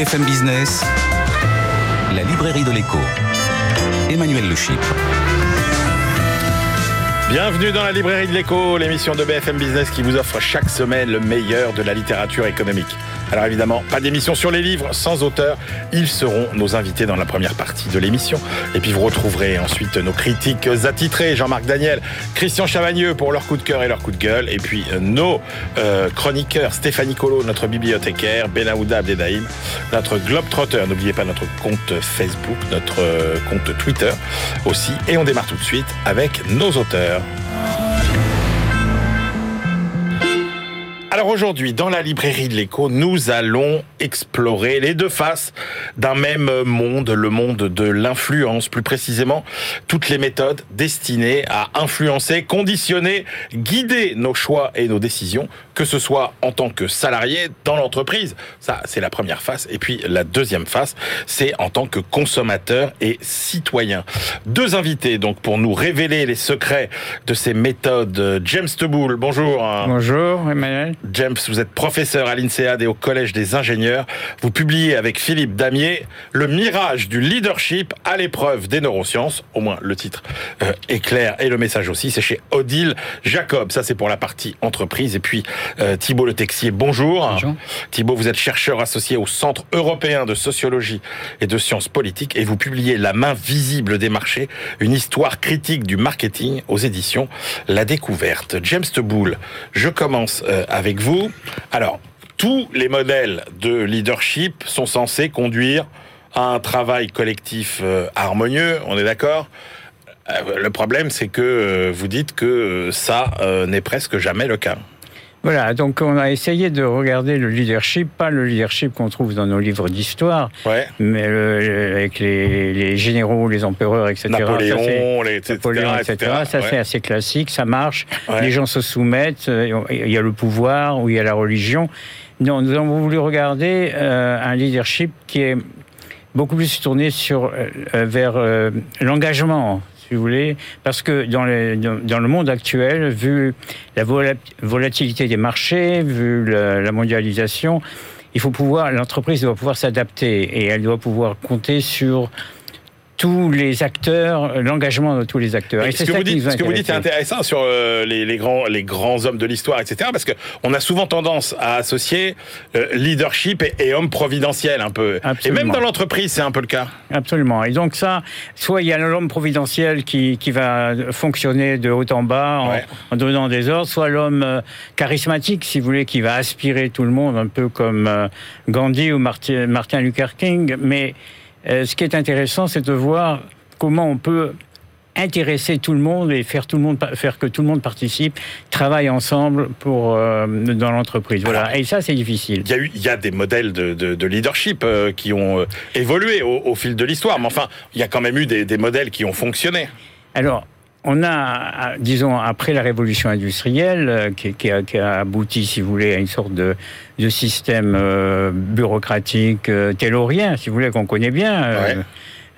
BFM Business, la librairie de l'écho. Emmanuel Le Chypre. Bienvenue dans la librairie de l'écho, l'émission de BFM Business qui vous offre chaque semaine le meilleur de la littérature économique. Alors évidemment, pas d'émission sur les livres sans auteur. Ils seront nos invités dans la première partie de l'émission. Et puis vous retrouverez ensuite nos critiques attitrés, Jean-Marc Daniel, Christian Chavagneux pour leur coup de cœur et leur coup de gueule. Et puis euh, nos euh, chroniqueurs, Stéphanie Colo, notre bibliothécaire, Benaouda Abdedaïm, notre Globetrotter. N'oubliez pas notre compte Facebook, notre euh, compte Twitter aussi. Et on démarre tout de suite avec nos auteurs. Alors aujourd'hui, dans la librairie de l'écho, nous allons explorer les deux faces d'un même monde, le monde de l'influence, plus précisément toutes les méthodes destinées à influencer, conditionner, guider nos choix et nos décisions, que ce soit en tant que salarié dans l'entreprise, ça c'est la première face, et puis la deuxième face, c'est en tant que consommateur et citoyen. Deux invités donc pour nous révéler les secrets de ces méthodes. James Teboul, bonjour. Bonjour Emmanuel. James, vous êtes professeur à l'INSEAD et au Collège des ingénieurs. Vous publiez avec Philippe Damier Le mirage du leadership à l'épreuve des neurosciences. Au moins, le titre euh, est clair et le message aussi. C'est chez Odile Jacob. Ça, c'est pour la partie entreprise. Et puis, euh, Thibault Le Texier, bonjour. Bonjour. Thibault, vous êtes chercheur associé au Centre européen de sociologie et de sciences politiques et vous publiez La main visible des marchés, une histoire critique du marketing aux éditions La Découverte. James Teboul, je commence euh, vous. Alors, tous les modèles de leadership sont censés conduire à un travail collectif euh, harmonieux, on est d'accord? Euh, Le problème, c'est que euh, vous dites que ça n'est presque jamais le cas. Voilà, donc on a essayé de regarder le leadership, pas le leadership qu'on trouve dans nos livres d'histoire, Ouais. mais le- avec les, les généraux, les empereurs, etc. Ça, Napoléon, les, etc. Napoléon, etc. Ça, Ouais. c'est assez classique, ça marche. Ouais. Les gens se soumettent. euh, Il y a le pouvoir ou il y a la religion. Non, nous avons voulu regarder euh, un leadership qui est beaucoup plus tourné sur, euh, vers euh, l'engagement, si vous voulez, parce que dans le, monde actuel, vu la vola- volatilité des marchés, vu la, la mondialisation, il faut pouvoir, l'entreprise doit pouvoir s'adapter et elle doit pouvoir compter sur tous les acteurs, l'engagement de tous les acteurs. Et ce que, vous dites, ce que vous dites est intéressant sur euh, les, les grands, les grands hommes de l'histoire, etc. Parce que on a souvent tendance à associer euh, leadership et, et homme providentiel un peu. Et Absolument. même dans l'entreprise, c'est un peu le cas. Absolument. Et donc ça, soit il y a l'homme providentiel qui, qui va fonctionner de haut en bas en, Ouais. en donnant des ordres, soit l'homme euh, charismatique, si vous voulez, qui va aspirer tout le monde, un peu comme euh, Gandhi ou Martin, Martin Luther King. Mais euh, ce qui est intéressant, c'est de voir comment on peut intéresser tout le monde et faire tout le monde faire que tout le monde participe, travaille ensemble pour euh, dans l'entreprise. Voilà. Et ça c'est difficile. Il y a eu, il y a des modèles de, de, de leadership euh, qui ont euh, évolué au, au fil de l'histoire. Mais enfin, il y a quand même eu des, des modèles qui ont fonctionné. Alors, on a, disons, après la révolution industrielle, euh, qui, qui a, qui a abouti, si vous voulez, à une sorte de, de système euh, bureaucratique euh, taylorien, si vous voulez, qu'on connaît bien. euh, Ouais.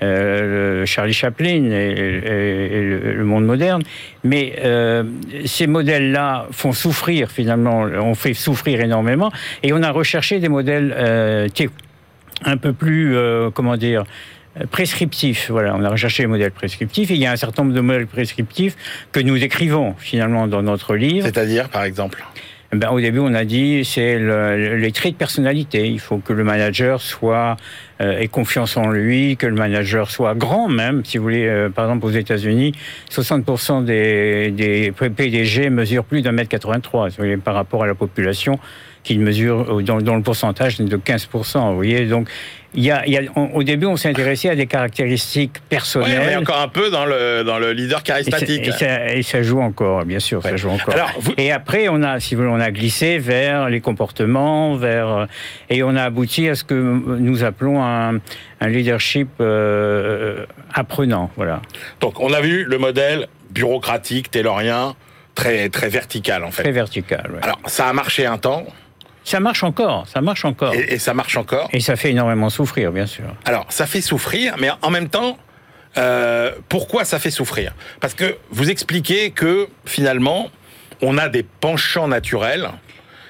euh, Charlie Chaplin et, et- et le, le monde moderne. Mais euh, ces modèles-là font souffrir, finalement, on fait souffrir énormément. Et on a recherché des modèles euh, un peu plus, euh, comment dire, prescriptifs. Voilà, on a recherché les modèles prescriptifs. Et il y a un certain nombre de modèles prescriptifs que nous écrivons, finalement, dans notre livre. C'est-à-dire, par exemple. Ben, au début, on a dit c'est le- les traits de personnalité. Il faut que le manager soit euh, ait confiance en lui, que le manager soit grand même. Si vous voulez, euh, par exemple aux États-Unis, 60% des, des PDG mesurent plus d'un mètre 83. Si vous voulez, par rapport à la population qui mesure euh, dans, dans le pourcentage de 15%. Vous voyez, donc il y a, il y a- on- au début, on s'est intéressé à des caractéristiques personnelles. mais encore un peu dans le, dans le leader charismatique. et ça- et ça joue encore, bien sûr, Ouais. ça joue encore. Alors, vous- Et après, on a, si vous voulez, on a glissé vers les comportements, vers euh, et on a abouti à ce que nous appelons un, un leadership euh, apprenant, voilà. Donc, on a vu le modèle bureaucratique, taylorien, très, très vertical, en fait. Très vertical. ouais. Alors, ça a marché un temps, Ça marche encore, ça marche encore. et, et ça marche encore. Et ça fait énormément souffrir, bien sûr. Alors, ça fait souffrir, mais en même temps, euh, pourquoi ça fait souffrir? Parce que vous expliquez que finalement, on a des penchants naturels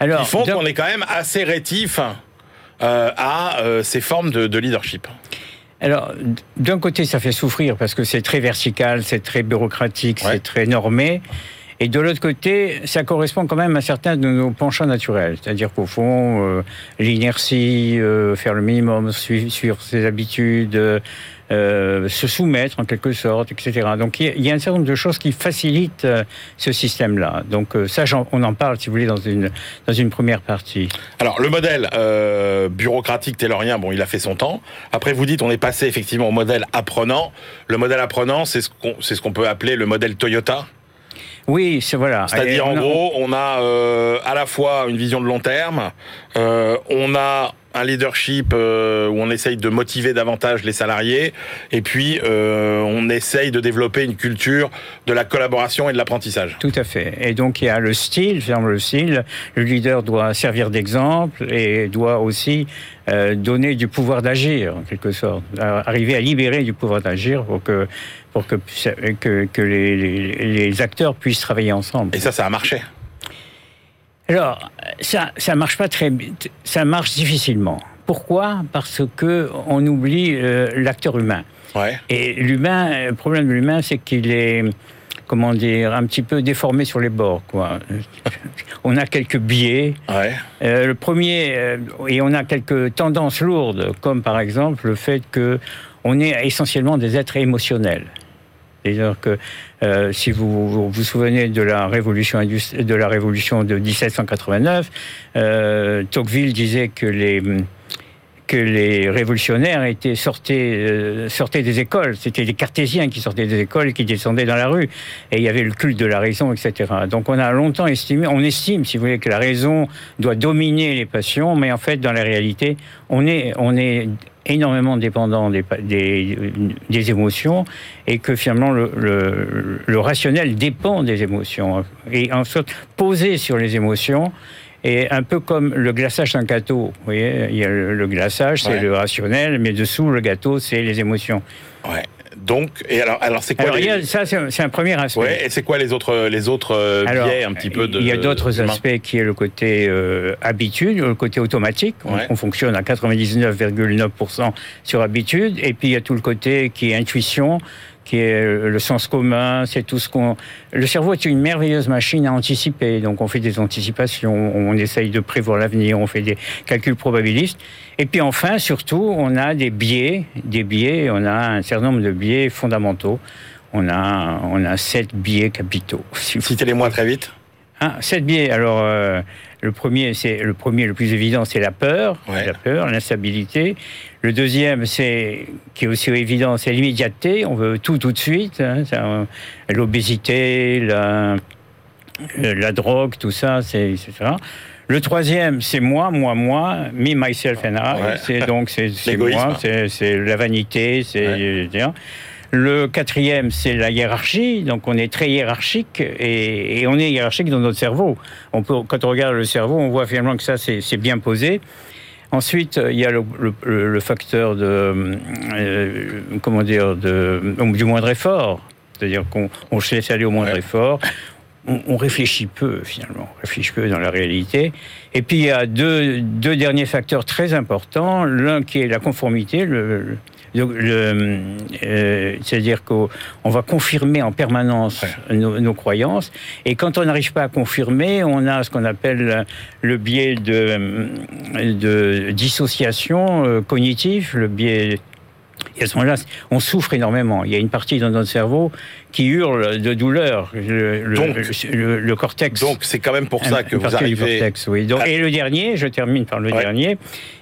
Alors, qui font qu'on est quand même assez rétif euh, à euh, ces formes de, de leadership Alors, d'un côté, ça fait souffrir parce que c'est très vertical, c'est très bureaucratique, Ouais. c'est très normé. Et de l'autre côté, ça correspond quand même à certains de nos penchants naturels. C'est-à-dire qu'au fond, euh, l'inertie, euh, faire le minimum, suivre, ses habitudes, euh, se soumettre en quelque sorte, etc. Donc il y, y a un certain nombre de choses qui facilitent euh, ce système-là. Donc euh, ça, j'en- on en parle, si vous voulez, dans une, dans une première partie. Alors le modèle euh, bureaucratique taylorien, bon, il a fait son temps. Après, vous dites, on est passé effectivement au modèle apprenant. Le modèle apprenant, c'est ce qu'on ce qu'on peut appeler le modèle Toyota. Oui, c'est voilà. C'est-à-dire, en gros, on a euh, à la fois une vision de long terme, euh, on a un leadership euh, où on essaye de motiver davantage les salariés, et puis euh, on essaye de développer une culture de la collaboration et de l'apprentissage. Tout à fait. Et donc il y a le style, ferme le style. Le leader doit servir d'exemple et doit aussi euh, donner du pouvoir d'agir, en quelque sorte. Arriver à libérer du pouvoir d'agir pour que pour que que, que les, les, les acteurs puissent travailler ensemble. Et ça, ça a marché. Alors, ça, ça marche pas très, ça marche difficilement. Pourquoi? Parce que on oublie euh, l'acteur humain. Ouais. Et l'humain, le problème de l'humain, c'est qu'il est, comment dire, un petit peu déformé sur les bords, quoi. on a quelques biais. Ouais. Euh, le premier, euh, et on a quelques tendances lourdes, comme par exemple le fait que on est essentiellement des êtres émotionnels. C'est-à-dire que euh, si vous, vous souvenez de la révolution de la révolution de 1789, euh, Tocqueville disait que les que les révolutionnaires étaient sortaient, euh, sortaient des écoles. C'était des cartésiens qui sortaient des écoles qui descendaient dans la rue. Et il y avait le culte de la raison, etc. Donc on a longtemps estimé, on estime, si vous voulez, que la raison doit dominer les passions, mais en fait, dans la réalité, on est, on est énormément dépendant des, des émotions et que finalement le, le, le rationnel dépend des émotions et en sorte posé sur les émotions et un peu comme le glaçage d'un gâteau. Vous voyez, il y a le, le glaçage, c'est le rationnel, mais dessous, le gâteau, c'est les émotions. Ouais. Donc, et alors, alors c'est quoi Alors, les... a, ça, c'est un- premier aspect. Ouais, et c'est quoi les autres, les autres euh, Alors, biais un petit peu de. il y a d'autres aspects qui est le côté euh, habitude, le côté automatique. On- Ouais. On, fonctionne à 99,9% sur habitude. Et puis il y a tout le côté qui est intuition, qui est le sens commun. C'est tout ce qu'on. Le cerveau est une merveilleuse machine à anticiper. Donc on fait des anticipations, on essaye de prévoir l'avenir, on fait des calculs probabilistes. Et puis enfin, surtout, on a des biais, des biais. On a un certain nombre de biais fondamentaux. On a, on a sept biais capitaux. si vous Citez-les-moi très vite. ah, sept biais. Alors, euh, le premier, c'est le premier, le plus évident, c'est la peur, Ouais. la peur, l'instabilité. Le deuxième, c'est qui est aussi évident, c'est l'immédiateté. On veut tout tout de suite. hein, ça, L'obésité, la, euh, la drogue, tout ça, c'est etc. Le troisième, c'est moi, moi, moi, me, myself and I. Ouais. C'est donc c'est moi, c'est la vanité, c'est etc. Le quatrième, c'est la hiérarchie. Donc, on est très hiérarchique et, et on est hiérarchique dans notre cerveau. On peut, quand on regarde le cerveau, on voit finalement que ça, c'est bien posé. Ensuite, il y a le, le- le facteur de, euh, comment dire, de, du moindre effort. C'est-à-dire qu'on on se laisse aller au moindre Ouais. effort. On, on réfléchit peu, finalement. On réfléchit peu dans la réalité. Et puis, il y a deux, deux derniers facteurs très importants. L'un qui est la conformité, le- euh, c'est-à-dire qu'on on va confirmer en permanence nos, nos croyances. Et quand on n'arrive pas à confirmer, on a ce qu'on appelle le biais de, de dissociation euh, cognitive, le biais. Et à ce moment-là, on souffre énormément. Il y a une partie dans notre cerveau qui hurle de douleur, le, Donc- le- le cortex. Donc, c'est quand même pour ça que vous du arrivez. cortex, oui. Donc, Et le dernier, je termine par le Ouais. dernier.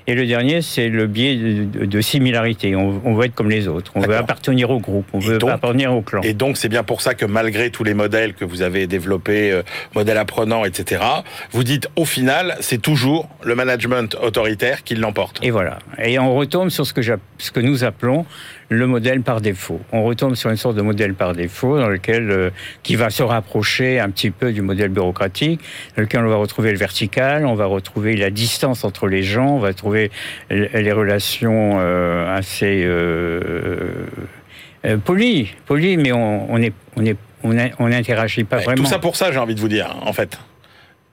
Et le dernier, c'est le biais de, similarité. On, on veut être comme les autres. On veut appartenir au groupe. On Et veut donc- appartenir au clan. Et donc, c'est bien pour ça que malgré tous les modèles que vous avez développés, euh, modèles apprenants, etc., vous dites au final, c'est toujours le management autoritaire qui l'emporte. Et voilà. Et on retombe sur ce que, j'app- ce que nous appelons le modèle par défaut. On retombe sur une sorte de modèle par défaut dans lequel, euh, qui va se rapprocher un petit peu du modèle bureaucratique, dans lequel on va retrouver le vertical, on va retrouver la distance entre les gens, on va trouver les relations euh, assez euh, euh, polies, polies, mais on on n'interagit pas Ouais, vraiment. Tout ça pour ça, j'ai envie de vous dire, en fait.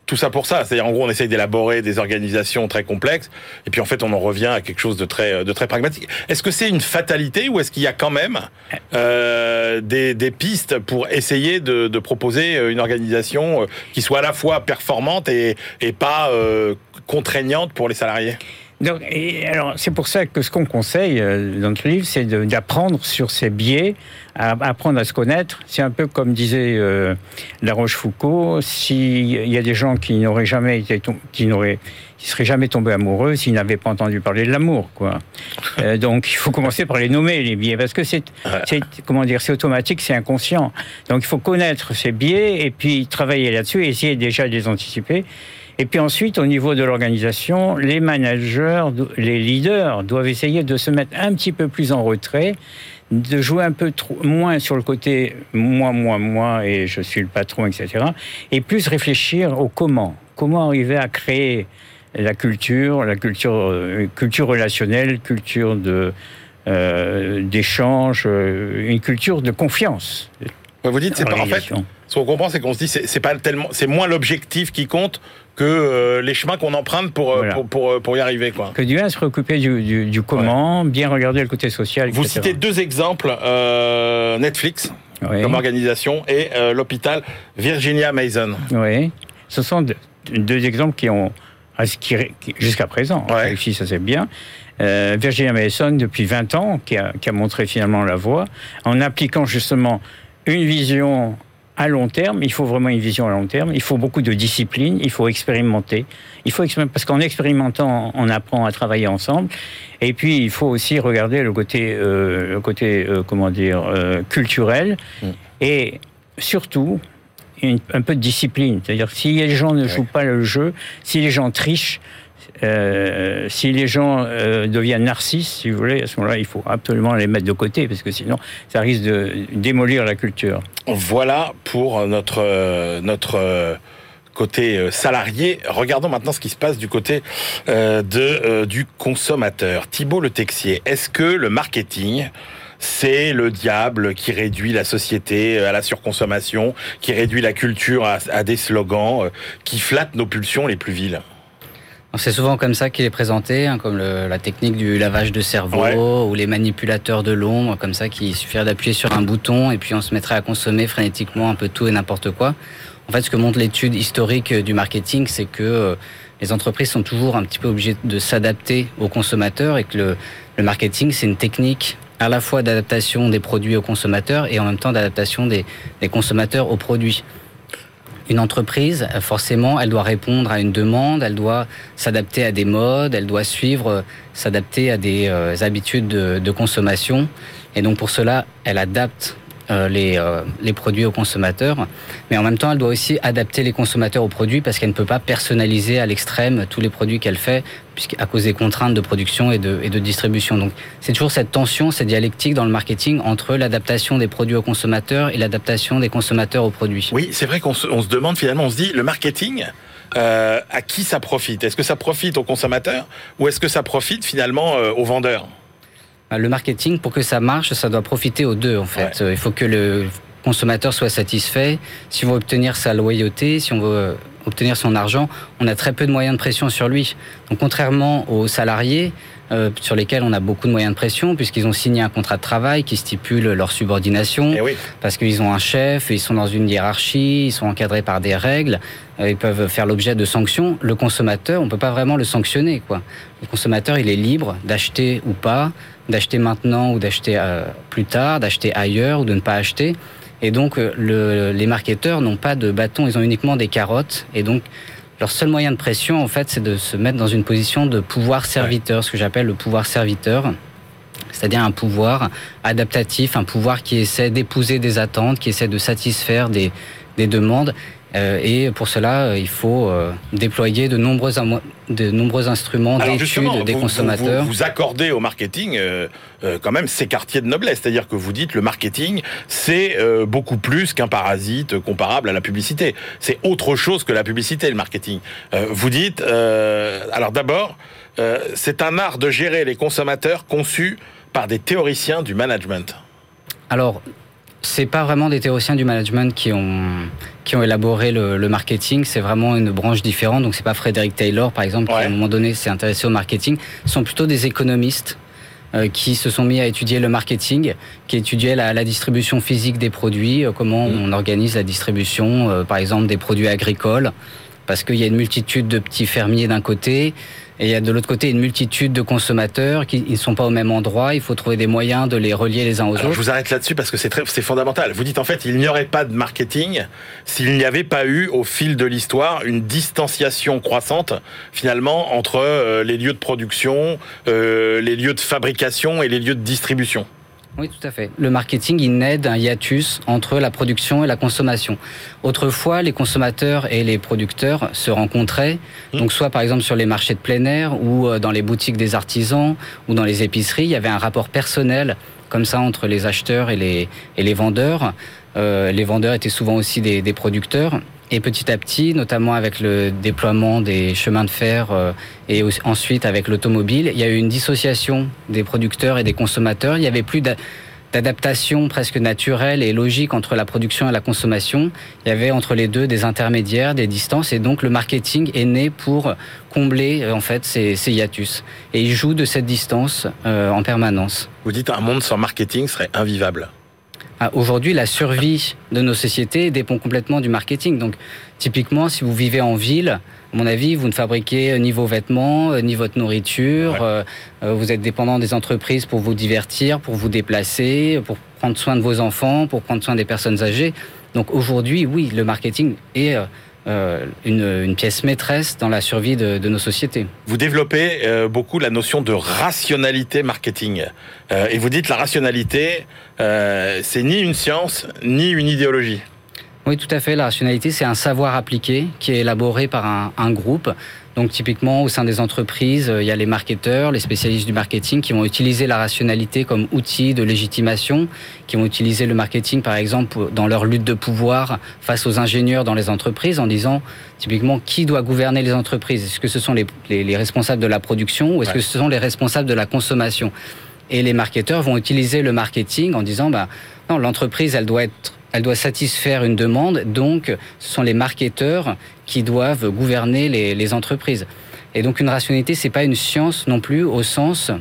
Tout ça pour ça. C'est-à-dire, en gros, on essaye d'élaborer des organisations très complexes, et puis en fait, on en revient à quelque chose de très, de très pragmatique. Est-ce que c'est une fatalité ou est-ce qu'il y a quand même euh, des, des, pistes pour essayer de, de, proposer une organisation euh, qui soit à la fois performante et, et pas euh, contraignante pour les salariés? Donc, et alors, c'est pour ça que ce qu'on conseille euh, dans notre livre, c'est d'apprendre sur ces biais, à, apprendre à se connaître. C'est un peu comme disait euh, La Rochefoucauld, s'il y a des gens qui n'auraient jamais été, qui n'auraient, qui seraient jamais tombés amoureux s'ils n'avaient pas entendu parler de l'amour, quoi. euh, donc, il faut commencer par les nommer les biais, parce que c'est, c'est comment dire, c'est automatique, c'est inconscient. Donc, il faut connaître ces biais et puis travailler là-dessus et essayer déjà de les anticiper. Et puis ensuite, au niveau de l'organisation, les managers, les leaders doivent essayer de se mettre un petit peu plus en retrait, de jouer un peu trop, moins sur le côté moi, moi, moi, et je suis le patron, etc. Et plus réfléchir au comment. Comment arriver à créer la culture, la culture, euh, culture relationnelle, culture de euh, d'échange, euh, une culture de confiance. Vous dites, c'est pas en fait. Ce qu'on comprend, c'est qu'on se dit, c'est pas tellement, c'est moins l'objectif qui compte que euh, les chemins qu'on emprunte pour, voilà. pour, pour, pour, y arriver. Quoi. Que Dieu se préoccuper du, du, du comment, ouais. bien regarder le côté social. Vous citez deux exemples, euh, Netflix oui. comme organisation et euh, l'hôpital Virginia Mason. Oui, ce sont deux, deux exemples qui ont, jusqu'à présent, ouais. ça c'est bien. Euh, Virginia Mason, depuis 20 ans, qui a, qui a montré finalement la voie, en appliquant justement une vision à long terme, il faut vraiment une vision à long terme, il faut beaucoup de discipline, il faut expérimenter. Il faut parce qu'en expérimentant, on apprend à travailler ensemble. Et puis, il faut aussi regarder le côté, euh, le côté euh, comment dire, euh, culturel. Mm. Et surtout, une, un peu de discipline. C'est-à-dire, si les gens ne jouent pas le jeu, si les gens trichent, euh, si les gens euh, deviennent narcisses, si vous voulez, à ce moment-là, il faut absolument les mettre de côté, parce que sinon, ça risque de démolir la culture. Voilà pour notre, notre côté salarié. Regardons maintenant ce qui se passe du côté euh, de, euh, du consommateur. Thibault Le Texier, est-ce que le marketing c'est le diable qui réduit la société à la surconsommation, qui réduit la culture à, à des slogans, euh, qui flatte nos pulsions les plus viles? C'est souvent comme ça qu'il est présenté, hein, comme le, la technique du lavage de cerveau ouais. ou les manipulateurs de l'ombre, comme ça, qu'il suffirait d'appuyer sur un bouton et puis on se mettrait à consommer frénétiquement un peu tout et n'importe quoi. En fait, ce que montre l'étude historique du marketing, c'est que euh, les entreprises sont toujours un petit peu obligées de s'adapter aux consommateurs et que le, le marketing, c'est une technique à la fois d'adaptation des produits aux consommateurs et en même temps d'adaptation des, des consommateurs aux produits une entreprise, forcément, elle doit répondre à une demande, elle doit s'adapter à des modes, elle doit suivre, s'adapter à des euh, habitudes de, de, consommation. Et donc pour cela, elle adapte les, euh, les produits aux consommateurs. Mais en même temps, elle doit aussi adapter les consommateurs aux produits parce qu'elle ne peut pas personnaliser à l'extrême tous les produits qu'elle fait à cause des contraintes de production et de, et de distribution. Donc c'est toujours cette tension, cette dialectique dans le marketing entre l'adaptation des produits aux consommateurs et l'adaptation des consommateurs aux produits. Oui, c'est vrai qu'on se, on se demande finalement, on se dit, le marketing, euh, à qui ça profite? Est-ce que ça profite aux consommateurs ou est-ce que ça profite finalement euh, aux vendeurs? Le marketing, pour que ça marche, ça doit profiter aux deux, en fait. Ouais. Il faut que le consommateur soit satisfait. Si on veut obtenir sa loyauté, si on veut obtenir son argent, on a très peu de moyens de pression sur lui. Donc, contrairement aux salariés, euh, sur lesquels on a beaucoup de moyens de pression, puisqu'ils ont signé un contrat de travail qui stipule leur subordination, oui. parce qu'ils ont un chef, ils sont dans une hiérarchie, ils sont encadrés par des règles, euh, ils peuvent faire l'objet de sanctions. Le consommateur, on peut pas vraiment le sanctionner. Quoi. Le consommateur, il est libre d'acheter ou pas, d'acheter maintenant ou d'acheter euh, plus tard, d'acheter ailleurs ou de ne pas acheter. Et donc, euh, le, les marketeurs n'ont pas de bâton, ils ont uniquement des carottes. Et donc, leur seul moyen de pression, en fait, c'est de se mettre dans une position de pouvoir serviteur, ce que j'appelle le pouvoir serviteur. C'est-à-dire un pouvoir adaptatif, un pouvoir qui essaie d'épouser des attentes, qui essaie de satisfaire des, des demandes. Euh, et pour cela, euh, il faut euh, déployer de nombreux, de nombreux instruments d'études des vous, consommateurs. Vous, vous, accordez au marketing quand même ces quartiers de noblesse, c'est-à-dire que vous dites le marketing, c'est beaucoup plus qu'un parasite comparable à la publicité. C'est autre chose que la publicité, le marketing. vous dites, alors d'abord, c'est un art de gérer les consommateurs conçu par des théoriciens du management. Alors, c'est pas vraiment des théoriciens du management qui ont qui ont élaboré le, le marketing. C'est vraiment une branche différente. Donc c'est pas Frédéric Taylor par exemple qui à un moment donné s'est intéressé au marketing. Ce sont plutôt des économistes euh, qui se sont mis à étudier le marketing, qui étudiaient la, la distribution physique des produits, euh, comment mm. on organise la distribution, euh, par exemple des produits agricoles, parce qu'il y a une multitude de petits fermiers d'un côté, et il y a de l'autre côté une multitude de consommateurs qui ne sont pas au même endroit. Il faut trouver des moyens de les relier les uns aux autres. Je vous arrête là-dessus parce que c'est très, c'est fondamental. Vous dites en fait, il n'y aurait pas de marketing s'il n'y avait pas eu au fil de l'histoire une distanciation croissante finalement entre euh, les lieux de production, euh, les lieux de fabrication et les lieux de distribution. Oui, tout à fait. Le marketing, il naît d'un hiatus entre la production et la consommation. Autrefois, les consommateurs et les producteurs se rencontraient, mmh. donc soit par exemple sur les marchés de plein air ou euh, dans les boutiques des artisans ou dans les épiceries, il y avait un rapport personnel comme ça entre les acheteurs et les, et les vendeurs. Euh, les vendeurs étaient souvent aussi des, des producteurs et petit à petit, notamment avec le déploiement des chemins de fer euh, et ensuite avec l'automobile, il y a eu une dissociation des producteurs et des consommateurs. Il n'y avait plus d'adaptation presque naturelle et logique entre la production et la consommation. Il y avait entre les deux des intermédiaires, des distances, et donc le marketing est né pour combler euh, en fait ces, ces hiatus. Et il joue de cette distance euh, en permanence. Vous dites un monde sans marketing serait invivable. Ah, aujourd'hui, la survie de nos sociétés dépend complètement du marketing. Donc, typiquement, si vous vivez en ville, à mon avis, vous ne fabriquez ni vos vêtements, euh, ni votre nourriture. Ouais. Euh, euh, vous êtes dépendant des entreprises pour vous divertir, pour vous déplacer, pour prendre soin de vos enfants, pour prendre soin des personnes âgées. Donc, aujourd'hui, oui, le marketing est euh, une, une, pièce maîtresse dans la survie de, de nos sociétés. Vous développez euh, beaucoup la notion de rationalité marketing. Euh, et vous dites la rationalité, euh, c'est ni une science, ni une idéologie. Oui, tout à fait. La rationalité, c'est un savoir appliqué qui est élaboré par un, un groupe donc typiquement au sein des entreprises, euh, il y a les marketeurs, les spécialistes du marketing qui vont utiliser la rationalité comme outil de légitimation, qui vont utiliser le marketing par exemple dans leur lutte de pouvoir face aux ingénieurs dans les entreprises en disant typiquement qui doit gouverner les entreprises? Est-ce que ce sont les, les, les, responsables de la production ou est-ce ouais. que ce sont les responsables de la consommation? Et les marketeurs vont utiliser le marketing en disant bah non l'entreprise elle doit être elle doit satisfaire une demande, donc ce sont les marketeurs qui doivent gouverner les, entreprises. Et donc une rationalité, c'est pas une science non plus au sens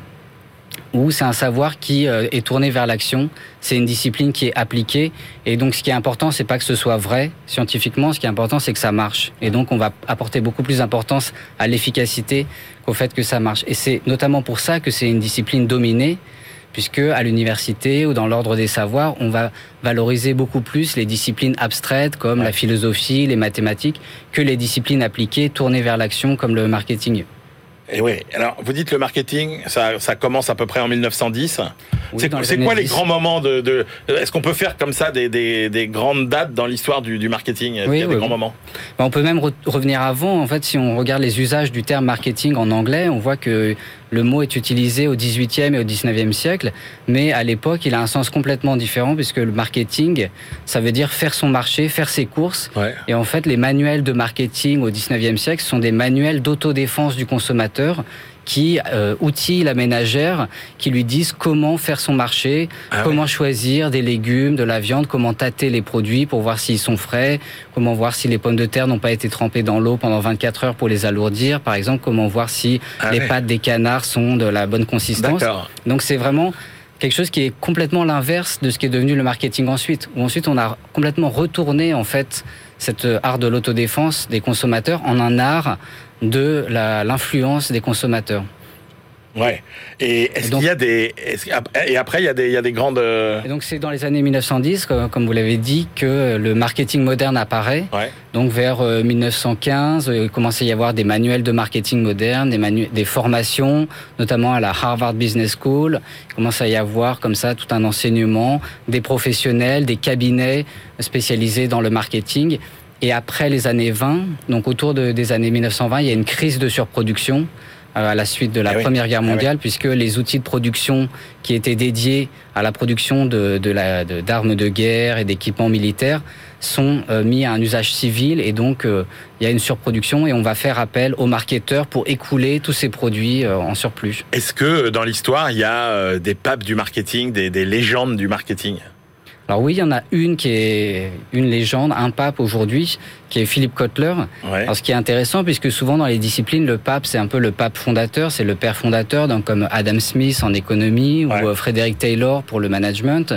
où c'est un savoir qui euh, est tourné vers l'action, c'est une discipline qui est appliquée, et donc ce qui est important, c'est pas que ce soit vrai scientifiquement, ce qui est important, c'est que ça marche. Et donc on va apporter beaucoup plus d'importance à l'efficacité qu'au fait que ça marche. Et c'est notamment pour ça que c'est une discipline dominée, puisque à l'université ou dans l'ordre des savoirs, on va valoriser beaucoup plus les disciplines abstraites comme ouais. la philosophie, les mathématiques, que les disciplines appliquées tournées vers l'action comme le marketing. Et oui, alors vous dites le marketing, ça, ça commence à peu près en 1910. Oui, c'est quoi les grands moments de, de Est-ce qu'on peut faire comme ça des, des, des grandes dates dans l'histoire du, du, marketing? Oui, Il y a oui, des grands moments? On peut même re revenir avant. En fait, si on regarde les usages du terme marketing en anglais, on voit que le mot est utilisé au 18e et au 19e siècle, mais à l'époque, il a un sens complètement différent puisque le marketing, ça veut dire faire son marché, faire ses courses. Ouais. Et en fait, les manuels de marketing au 19e siècle sont des manuels d'autodéfense du consommateur qui euh, outillent la ménagère, qui lui disent comment faire son marché, ah comment oui. choisir des légumes, de la viande, comment tâter les produits pour voir s'ils sont frais, comment voir si les pommes de terre n'ont pas été trempées dans l'eau pendant 24 heures pour les alourdir, par exemple, comment voir si ah les oui. pâtes des canards sont de la bonne consistance. Donc c'est vraiment quelque chose qui est complètement l'inverse de ce qui est devenu le marketing ensuite, où ensuite on a complètement retourné en fait cette art de l'autodéfense des consommateurs en un art de l'influence des consommateurs. Ouais. Et est-ce qu'il y a des et après il y a des il y a des grandes et donc c'est dans les années 1910 comme vous l'avez dit que le marketing moderne apparaît. Ouais. Donc vers 1915, il commençait à y avoir des manuels de marketing moderne, des manu des formations, notamment à la Harvard Business School. Il commence à y avoir comme ça tout un enseignement, des professionnels, des cabinets spécialisés dans le marketing. Et après les années 20, donc autour de, des années 1920, il y a une crise de surproduction euh, à la suite de la oui. Première Guerre mondiale, ah oui. puisque les outils de production qui étaient dédiés à la production de, de d'armes de, de, guerre et d'équipements militaires sont euh, mis à un usage civil et donc euh, il y a une surproduction et on va faire appel aux marketeurs pour écouler tous ces produits euh, en surplus. Est-ce que dans l'histoire il y a euh, des papes du marketing, des, des légendes du marketing? Alors oui, il y en a une qui est une légende, un pape aujourd'hui, qui est Philippe Kotler. Ouais. Alors ce qui est intéressant, puisque souvent dans les disciplines, le pape, c'est un peu le pape fondateur, c'est le père fondateur, donc comme Adam Smith en économie Ouais. ou Frédéric Taylor pour le management.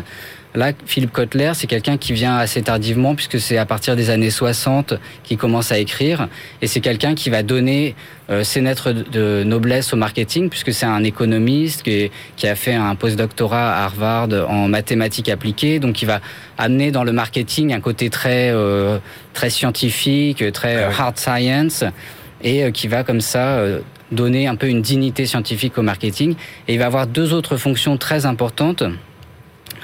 Là, Philippe Kotler, c'est quelqu'un qui vient assez tardivement, puisque c'est à partir des années 60 qu'il commence à écrire. Et c'est quelqu'un qui va donner euh, ses lettres de- noblesse au marketing, puisque c'est un économiste qui, qui a fait un postdoctorat à Harvard en mathématiques appliquées. Donc, il va amener dans le marketing un côté très, euh, très scientifique, très Ah oui. hard science, et euh, qui va comme ça euh, donner un peu une dignité scientifique au marketing. Et il va avoir deux autres fonctions très importantes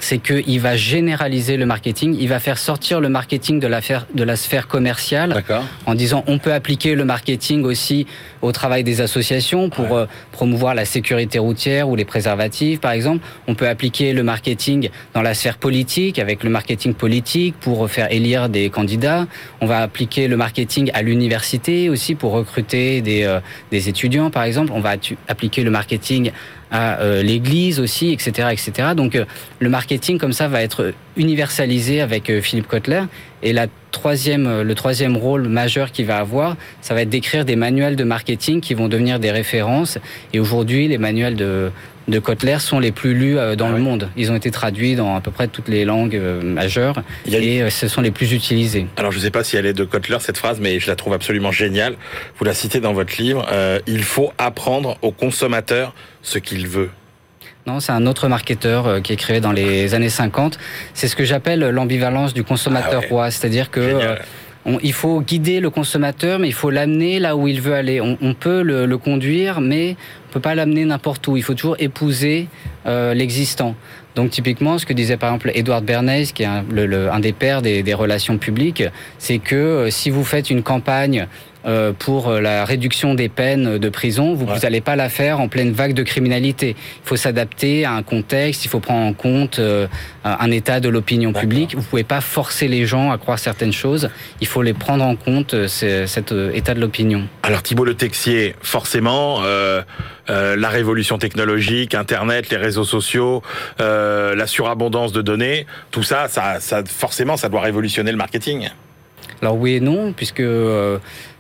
c'est qu'il va généraliser le marketing, il va faire sortir le marketing de la, de la sphère commerciale en disant on peut appliquer le marketing aussi au travail des associations pour euh, promouvoir la sécurité routière ou les préservatifs par exemple. On peut appliquer le marketing dans la sphère politique avec le marketing politique pour faire élire des candidats. On va appliquer le marketing à l'université aussi pour recruter des, euh, des étudiants par exemple. On va appliquer le marketing à euh, l'église aussi, etc., etc. Donc euh, le marketing comme ça va être universalisé avec euh, Philippe Kotler. Et la troisième, euh, le troisième rôle majeur qu'il va avoir, ça va être d'écrire des manuels de marketing qui vont devenir des références. Et aujourd'hui, les manuels de, de Kotler sont les plus lus euh, dans Ah le oui. monde. Ils ont été traduits dans à peu près toutes les langues euh, majeures a et euh, ce sont les plus utilisés. Alors je ne sais pas si elle est de Kotler cette phrase, mais je la trouve absolument géniale. Vous la citez dans votre livre. euh, il faut apprendre au consommateur ce qu'il veut. Non, c'est un autre marketeur qui est créé dans les années 50. C'est ce que j'appelle l'ambivalence du consommateur Ah ouais. roi, c'est-à-dire que Génial. Il faut guider le consommateur, mais il faut l'amener là où il veut aller. On, peut le, conduire, mais on peut pas l'amener n'importe où. Il faut toujours épouser euh, l'existant. Donc typiquement, ce que disait par exemple Edward Bernays, qui est un, des pères des, des relations publiques, c'est que euh, si vous faites une campagne euh, pour euh, la réduction des peines de prison, vous Ouais. n'allez pas la faire en pleine vague de criminalité. Il faut s'adapter à un contexte, il faut prendre en compte euh, un état de l'opinion publique. Vous pouvez pas forcer les gens à croire certaines choses. Il faut les prendre en compte, cet état de l'opinion. Alors Thibault Le Texier, forcément, euh, la révolution technologique, Internet, les réseaux sociaux, la surabondance de données, tout ça, ça, ça, forcément, ça doit révolutionner le marketing. Alors oui et non, puisque euh,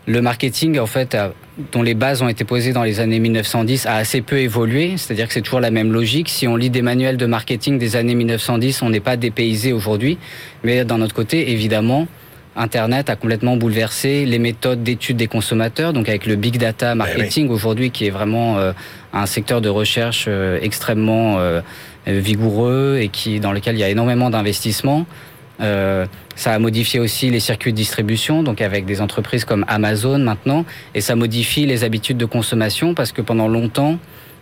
le marketing, en fait, a- dont les bases ont été posées dans les années 1910, a assez peu évolué. C'est-à-dire que c'est toujours la même logique. Si on lit des manuels de marketing des années 1910, on n'est pas dépaysé aujourd'hui. Mais d'un autre côté, évidemment, Internet a complètement bouleversé les méthodes d'étude des consommateurs, donc avec le big data marketing aujourd'hui qui est vraiment euh, un secteur de recherche euh, extrêmement euh, vigoureux et qui dans lequel il y a énormément d'investissements. Euh, ça a modifié aussi les circuits de distribution, donc avec des entreprises comme Amazon maintenant, et ça modifie les habitudes de consommation parce que pendant longtemps,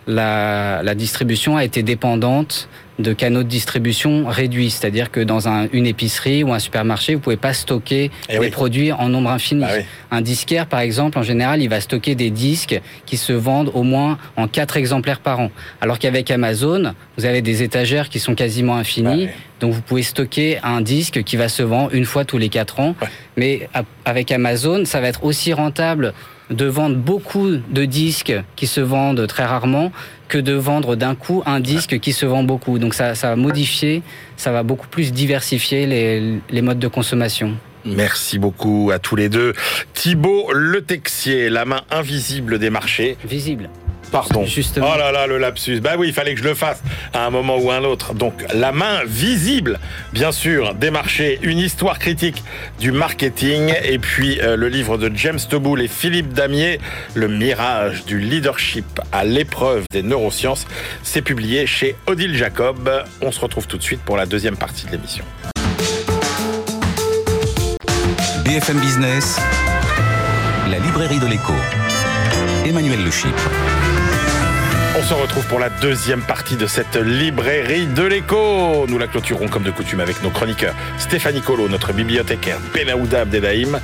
la, la distribution a été dépendante de canaux de distribution réduits, c'est-à-dire que dans un- une épicerie ou un supermarché, vous pouvez pas stocker Eh des oui. produits en nombre infini. Bah oui. Un disquaire, par exemple, en général, il va stocker des disques qui se vendent au moins en quatre exemplaires par an. Alors qu'avec Amazon, vous avez des étagères qui sont quasiment infinies. Bah oui. Donc vous pouvez stocker un disque qui va se vendre une fois tous les quatre ans. Ouais. Mais avec Amazon, ça va être aussi rentable de vendre beaucoup de disques qui se vendent très rarement que de vendre d'un coup un disque qui se vend beaucoup. Donc ça, ça va modifier, ça va beaucoup plus diversifier les, les modes de consommation. Merci beaucoup à tous les deux. Thibault Le Texier, la main invisible des marchés. Visible. Pardon. Justement. Oh là là, le lapsus. Bah oui, il fallait que je le fasse à un moment ou à un autre. Donc, la main visible, bien sûr, des marchés, une histoire critique du marketing, et puis euh, le livre de James Teboul et Philippe Damier, Le mirage du leadership à l'épreuve des neurosciences. C'est publié chez Odile Jacob. On se retrouve tout de suite pour la deuxième partie de l'émission. BFM Business, la librairie de l'écho. Emmanuel Le Chypre. On se retrouve pour la deuxième partie de cette librairie de l'écho. Nous la clôturons comme de coutume avec nos chroniqueurs. Stéphanie Colo, notre bibliothécaire, Benaouda Abdelhaim,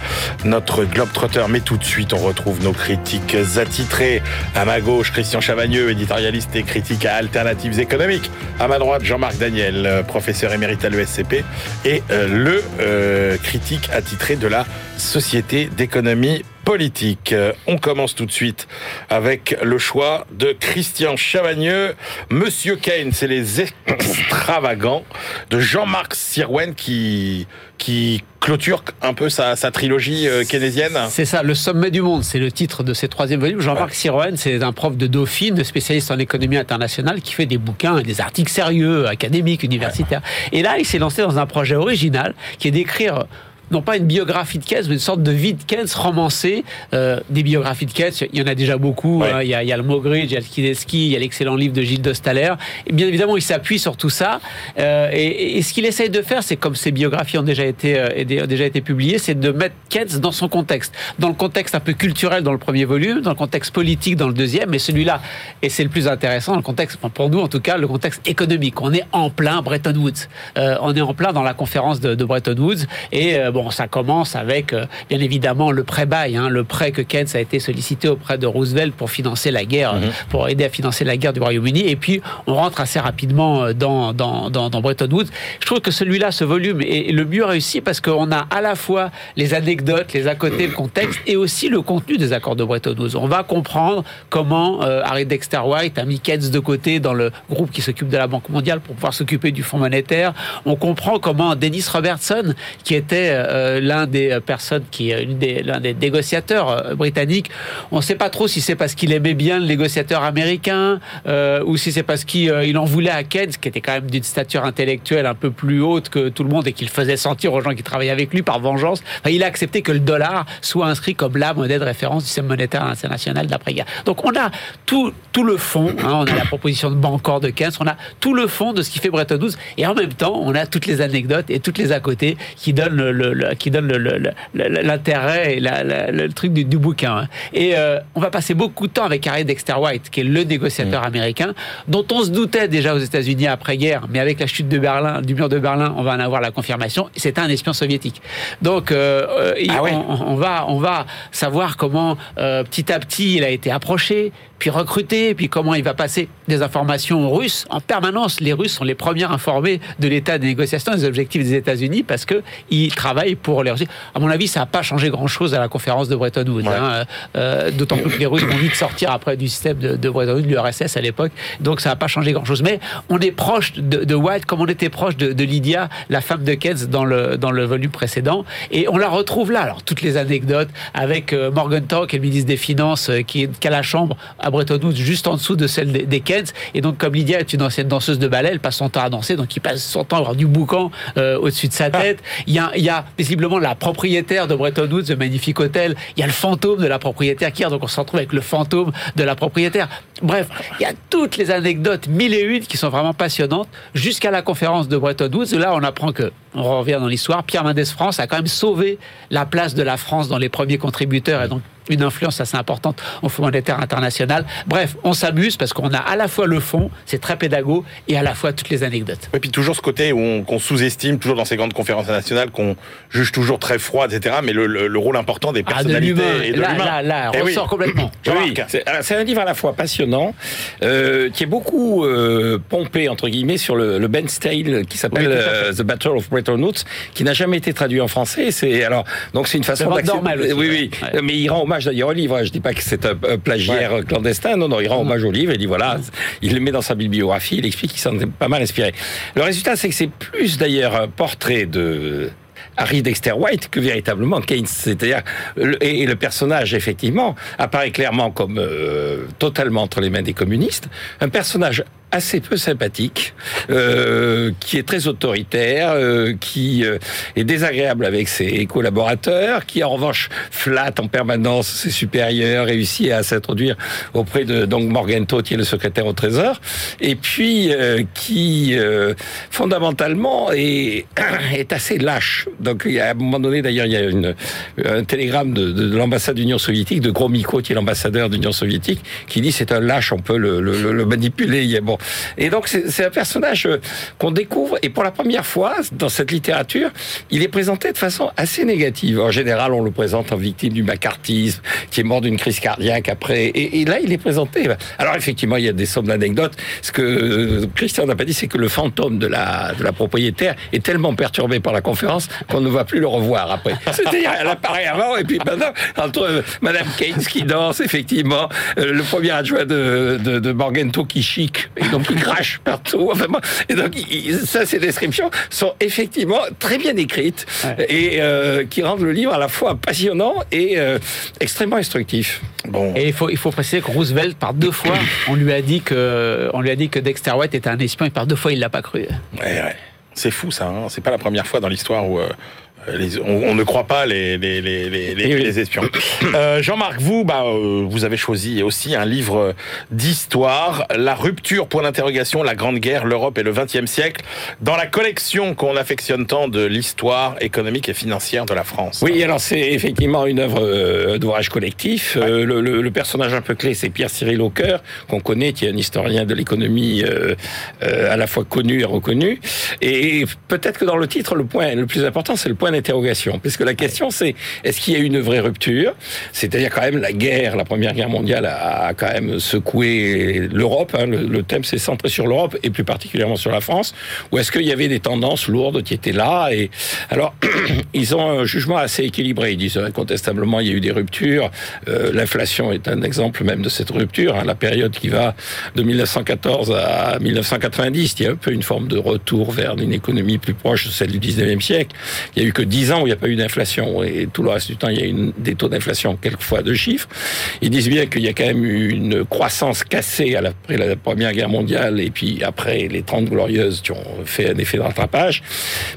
notre globetrotter. Mais tout de suite, on retrouve nos critiques attitrés. À ma gauche, Christian Chavagneux, éditorialiste et critique à Alternatives économiques. À ma droite, Jean-Marc Daniel, euh, professeur émérite à l'ESCP et euh, le euh, critique attitré de la Société d'économie politique. On commence tout de suite avec le choix de Christian Chavagneux. Monsieur Keynes c'est les extravagants de Jean-Marc Sirwen qui, qui clôture un peu sa, trilogie euh, keynésienne. C'est ça, Le sommet du monde, c'est le titre de ses troisième volume. Jean-Marc ouais. c'est un prof de Dauphine, spécialiste en économie internationale, qui fait des bouquins et des articles sérieux, académiques, universitaires. Et là, il s'est lancé dans un projet original qui est d'écrire non pas une biographie de Keynes, mais une sorte de vie de Keynes romancée. Euh, des biographies de Keynes, il y en a déjà beaucoup. Hein. Il, y a, il, y a, le Mogridge, il y a le Kideski, il y a l'excellent livre de Gilles de Staller. Et bien évidemment, il s'appuie sur tout ça. Euh, et, et, ce qu'il essaye de faire, c'est comme ces biographies ont déjà été, euh, déjà été publiées, c'est de mettre Keynes dans son contexte. Dans le contexte un peu culturel dans le premier volume, dans le contexte politique dans le deuxième, mais celui-là, et c'est le plus intéressant, le contexte, pour nous en tout cas, le contexte économique. On est en plein Bretton Woods. Euh, on est en plein dans la conférence de, de Bretton Woods. Et euh, bon, ça commence avec, euh, bien évidemment, le prêt-bail, hein, le prêt que Keynes a été sollicité auprès de Roosevelt pour financer la guerre, mhm. pour aider à financer la guerre du Royaume-Uni. Et puis, on rentre assez rapidement euh, dans, dans, dans, dans Bretton Woods. Je trouve que celui-là, ce volume, est le mieux réussi parce qu'on a à la fois les anecdotes, les à côté, le contexte, et aussi le contenu des accords de Bretton Woods. On va comprendre comment Harry Dexter White a mis Keynes de côté dans le groupe qui s'occupe de la Banque mondiale pour pouvoir s'occuper du Fonds monétaire. On comprend comment Dennis Robertson, qui était l'un des euh, personnes qui, euh, l'un des négociateurs euh, britanniques. On ne sait pas trop si c'est parce qu'il aimait bien le négociateur américain ou si c'est parce qu'il en voulait à Keynes, qui était quand même d'une stature intellectuelle un peu plus haute que tout le monde et qu'il faisait sentir aux gens qui travaillaient avec lui par vengeance. il a accepté que le dollar soit inscrit comme la monnaie de référence du système monétaire international d'après-guerre. Donc on a tout, tout le fond, hein, on a la proposition de Bancor de Keynes, on a tout le fond de ce qui fait Bretton Woods et en même temps on a toutes les anecdotes et toutes les à côté qui donnent le qui donnent le, l'intérêt et le truc du, bouquin. Hein. Et euh, on va passer beaucoup de temps avec Harry Dexter White, qui est le négociateur mm. américain, dont on se doutait déjà aux États-Unis après-guerre, mais avec la chute de Berlin, du mur de Berlin, on va en avoir la confirmation. C'était un espion soviétique. Donc, euh, euh, ah on, va, on va savoir comment petit à petit il a été approché, puis recruté, puis comment il va passer des informations aux Russes. En permanence, les Russes sont les premiers informés de l'état des négociations, des objectifs des États-Unis, parce que ils travaillent pour les à mon avis, ça n'a pas changé grand-chose à la conférence de Bretton Woods. Hein. Euh, d'autant plus que les Russes vont vite sortir après du système de, Bretton Woods, de l'URSS à l'époque. Donc ça n'a pas changé grand-chose. Mais on est proche de, White comme on était proche de, Lydia, la femme de Keynes, dans le, dans le volume précédent. Et on la retrouve là. Alors toutes les anecdotes avec euh, Morgan Talk, le ministre des Finances, euh, qui, est, a la chambre à Bretton Woods juste en dessous de celle des, Keynes. Et donc comme Lydia est une ancienne danseuse de ballet, elle passe son temps à danser. Donc il passe son temps à avoir du boucan au-dessus de sa tête. Il y a, il y a visiblement la propriétaire de Bretton Woods, ce magnifique hôtel. Il y a le fantôme de la propriétaire qui est, donc on se retrouve avec le fantôme de la propriétaire. Bref, il y a toutes les anecdotes, mille et une, qui sont vraiment passionnantes, jusqu'à la conférence de Bretton Woods. Là, on apprend que, on revient dans l'histoire, Pierre Mendès France a quand même sauvé la place de la France dans les premiers contributeurs et donc une influence assez importante au Fonds monétaire international. Bref, on s'amuse parce qu'on a à la fois le fond, c'est très pédago, et à la fois toutes les anecdotes. Et puis toujours ce côté où qu'on sous-estime, toujours dans ces grandes conférences nationales, qu'on juge toujours très froid, etc. Mais le, rôle important des ah, personnalités et de l'humain. Là, là, eh ressort complètement. Oui, c'est un livre à la fois passionnant, euh, qui est beaucoup euh, pompé, entre guillemets, sur le, le Ben Stale, qui s'appelle euh, The Battle of Bretton Woods, qui n'a jamais été traduit en français. C'est alors donc c'est une façon d'accepter. Oui, oui, mais il rend hommage d'ailleurs au livre. Je dis pas que c'est un, plagiaire clandestin. Non, non, il rend hommage au livre. Il dit voilà, il le met dans sa bibliographie. Il explique qu'il s'en est pas mal inspiré. Le résultat, c'est que c'est plus d'ailleurs un portrait de Harry Dexter White que véritablement Keynes. C'est-à-dire, et, le personnage, effectivement, apparaît clairement comme euh, totalement entre les mains des communistes. Un personnage assez peu sympathique, euh, qui est très autoritaire, euh, qui euh, est désagréable avec ses collaborateurs, qui en revanche flatte en permanence ses supérieurs, réussit à s'introduire auprès de donc Morgan Todt, qui est le secrétaire au Trésor, et puis euh, qui fondamentalement est, est assez lâche. Donc à un moment donné, d'ailleurs, il y a une, un télégramme de, de, l'ambassade d'Union soviétique, de Gromyko, qui est l'ambassadeur d'Union soviétique, qui dit c'est un lâche, on peut le, le, le manipuler. Il y a, bon, Et donc c'est un personnage euh, qu'on découvre et pour la première fois dans cette littérature, il est présenté de façon assez négative. En général, on le présente en victime du macartisme, qui est mort d'une crise cardiaque après. Et, et, là, il est présenté. Alors effectivement, il y a des sommes d'anecdotes. Ce que euh, Christian n'a pas dit, c'est que le fantôme de la, de la propriétaire est tellement perturbé par la conférence qu'on ne va plus le revoir après. C'est-à-dire, elle apparaît avant et puis maintenant, entre euh, Madame Keynes qui danse, effectivement, le premier adjoint de, de, de Morgento qui chic, et donc il crache partout. Enfin, et donc, il, ça, ces descriptions sont effectivement très bien écrites ouais. et euh, qui rendent le livre à la fois passionnant et euh, extrêmement instructif. Bon. Et il faut, il faut préciser que Roosevelt, par deux fois, on lui a dit que, on lui a dit que Dexter White était un espion et par deux fois, il l'a pas cru. Ouais, ouais. C'est fou ça, hein c'est pas la première fois dans l'histoire où euh, les, on, on, ne croit pas les, les, les, les, les espions. Euh, Jean-Marc, vous, bah, euh, vous avez choisi aussi un livre d'histoire, La rupture, point d'interrogation, la Grande Guerre, l'Europe et le XXe siècle, dans la collection qu'on affectionne tant de l'histoire économique et financière de la France. Oui, alors c'est effectivement une œuvre euh, d'ouvrage collectif. Ouais. Le, le, le, personnage un peu clé, c'est Pierre-Cyril Aucoeur, qu'on connaît, qui est un historien de l'économie à la fois connu et reconnu. Et peut-être que dans le titre, le point le plus important, c'est le point d'interrogation. Parce que la question, c'est est-ce qu'il y a eu une vraie rupture? C'est-à-dire quand même la guerre, la Première Guerre mondiale a, a quand même secoué l'Europe. Hein, le, le, thème s'est centré sur l'Europe et plus particulièrement sur la France. Ou est-ce qu'il y avait des tendances lourdes qui étaient là? Et alors, ils ont un jugement assez équilibré. Ils disent incontestablement, il y a eu des ruptures. Euh, L'inflation est un exemple même de cette rupture. Hein, la période qui va de 1914 à 1990, il y a un peu une forme de retour vers une économie plus proche de celle du 19e siècle. Il y a eu que 10 ans où il n'y a pas eu d'inflation et tout le reste du temps, il y a eu des taux d'inflation quelquefois de chiffres. Ils disent bien qu'il y a quand même eu une croissance cassée après la Première Guerre mondiale et puis après les 30 glorieuses qui ont fait un effet de rattrapage.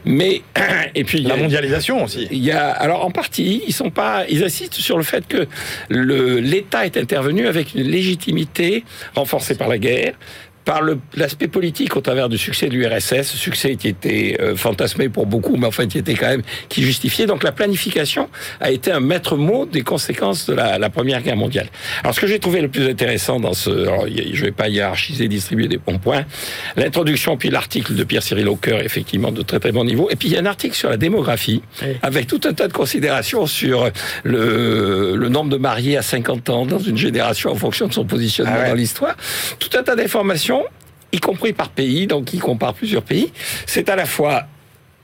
Mais et puis la mondialisation aussi. Il y a alors en partie, ils sont pas ils insistent sur le fait que l'État est intervenu avec une légitimité renforcée par la guerre par l'aspect politique au travers du succès de l'URSS, succès qui était euh, fantasmé pour beaucoup, mais en fait qui était quand même qui justifiait. Donc la planification a été un maître mot des conséquences de la, la Première Guerre mondiale. Alors ce que j'ai trouvé le plus intéressant dans ce, alors, je vais pas hiérarchiser, distribuer des bons points, l'introduction puis l'article de Pierre-Cyril Aucoeur, effectivement de très très bon niveau, et puis il y a un article sur la démographie oui. avec tout un tas de considérations sur le, le nombre de mariés à 50 ans dans une génération en fonction de son positionnement ah ouais. dans l'histoire, tout un tas d'informations y compris par pays, donc il compare plusieurs pays. C'est à la fois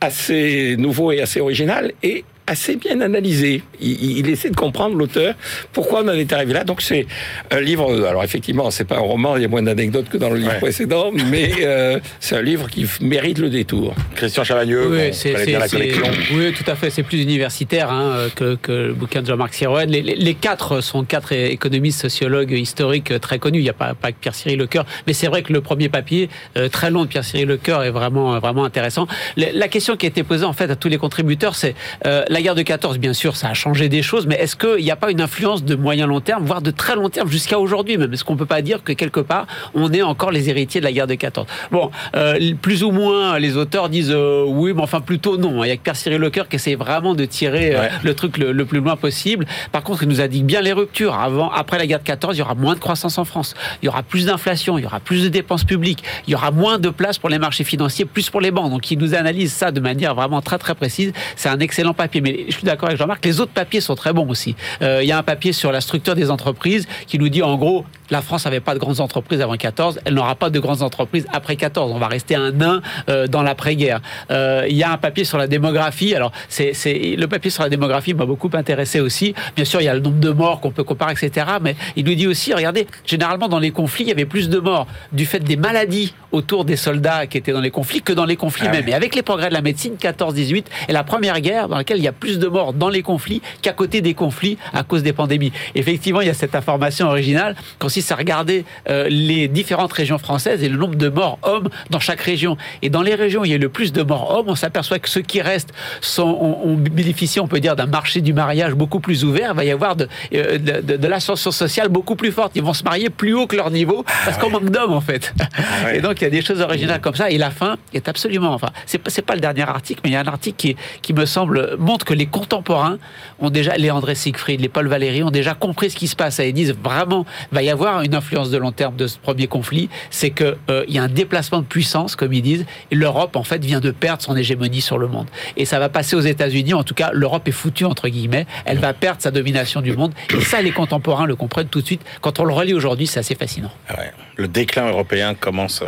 assez nouveau et assez original, et assez bien analysé. Il, il essaie de comprendre l'auteur, pourquoi on en est arrivé là. Donc c'est un livre, alors effectivement, c'est pas un roman, il y a moins d'anecdotes que dans le livre ouais. précédent, mais euh, c'est un livre qui mérite le détour. Christian Chavagneux, oui, la collection. Oui, tout à fait, c'est plus universitaire hein, que, que, le bouquin de Jean-Marc Siroën. Les, les, les, quatre sont quatre économistes, sociologues, historiques très connus. Il n'y a pas, pas que Pierre-Cyril Lecoeur, mais c'est vrai que le premier papier, euh, très long de Pierre-Cyril Lecoeur, est vraiment, vraiment intéressant. La, la, question qui a été posée en fait à tous les contributeurs, c'est euh, la guerre de 14, bien sûr, ça a changé des choses, mais est-ce qu'il n'y a pas une influence de moyen long terme, voire de très long terme jusqu'à aujourd'hui même? Est-ce qu'on ne peut pas dire que quelque part, on est encore les héritiers de la guerre de 14 Bon, euh, plus ou moins, les auteurs disent euh, oui, mais enfin plutôt non. Il y a que Pierre Cyril Lecoeur qui essaie vraiment de tirer euh, ouais. le truc le, le, plus loin possible. Par contre, il nous dit bien les ruptures. Avant, après la guerre de 14, il y aura moins de croissance en France. Il y aura plus d'inflation, il y aura plus de dépenses publiques, il y aura moins de place pour les marchés financiers, plus pour les banques. Donc, il nous analyse ça de manière vraiment très très précise. C'est un excellent papier. Mais je suis d'accord avec Jean-Marc, les autres papiers sont très bons aussi. Euh, il y a un papier sur la structure des entreprises qui nous dit en gros, la France n'avait pas de grandes entreprises avant 14, elle n'aura pas de grandes entreprises après 14. On va rester un nain euh, dans l'après-guerre. Euh, il y a un papier sur la démographie. Alors, c'est, le papier sur la démographie m'a beaucoup intéressé aussi. Bien sûr, il y a le nombre de morts qu'on peut comparer, etc. Mais il nous dit aussi, regardez, généralement dans les conflits, il y avait plus de morts du fait des maladies autour des soldats qui étaient dans les conflits que dans les conflits ah même. Et avec les progrès de la médecine, 14-18 et la première guerre dans laquelle il y a plus de morts dans les conflits qu'à côté des conflits à cause des pandémies. Effectivement, il y a cette information originale qui consiste à regarder euh, les différentes régions françaises et le nombre de morts hommes dans chaque région. Et dans les régions où il y a le plus de morts hommes, on s'aperçoit que ceux qui restent sont, ont, ont bénéficié, on peut dire, d'un marché du mariage beaucoup plus ouvert. Il va y avoir de, euh, de, de, de l'ascension sociale beaucoup plus forte. Ils vont se marier plus haut que leur niveau parce ah qu'on manque d'hommes, en fait. Ah ouais. Et donc, il y a des choses originales comme ça. Et la fin est absolument, enfin, c'est, c'est pas le dernier article, mais il y a un article qui, qui me semble montre que les contemporains ont déjà, les André Siegfried, les Paul Valéry, ont déjà compris ce qui se passe. Et ils disent vraiment, va y avoir une influence de long terme de ce premier conflit. C'est qu'il euh, il y a un déplacement de puissance, comme ils disent. L'Europe, en fait, vient de perdre son hégémonie sur le monde. Et ça va passer aux États-Unis. En tout cas, l'Europe est foutue, entre guillemets. Elle va perdre sa domination du monde. Et ça, les contemporains le comprennent tout de suite. Quand on le relit aujourd'hui, c'est assez fascinant. Ah ouais. Le déclin européen commence euh,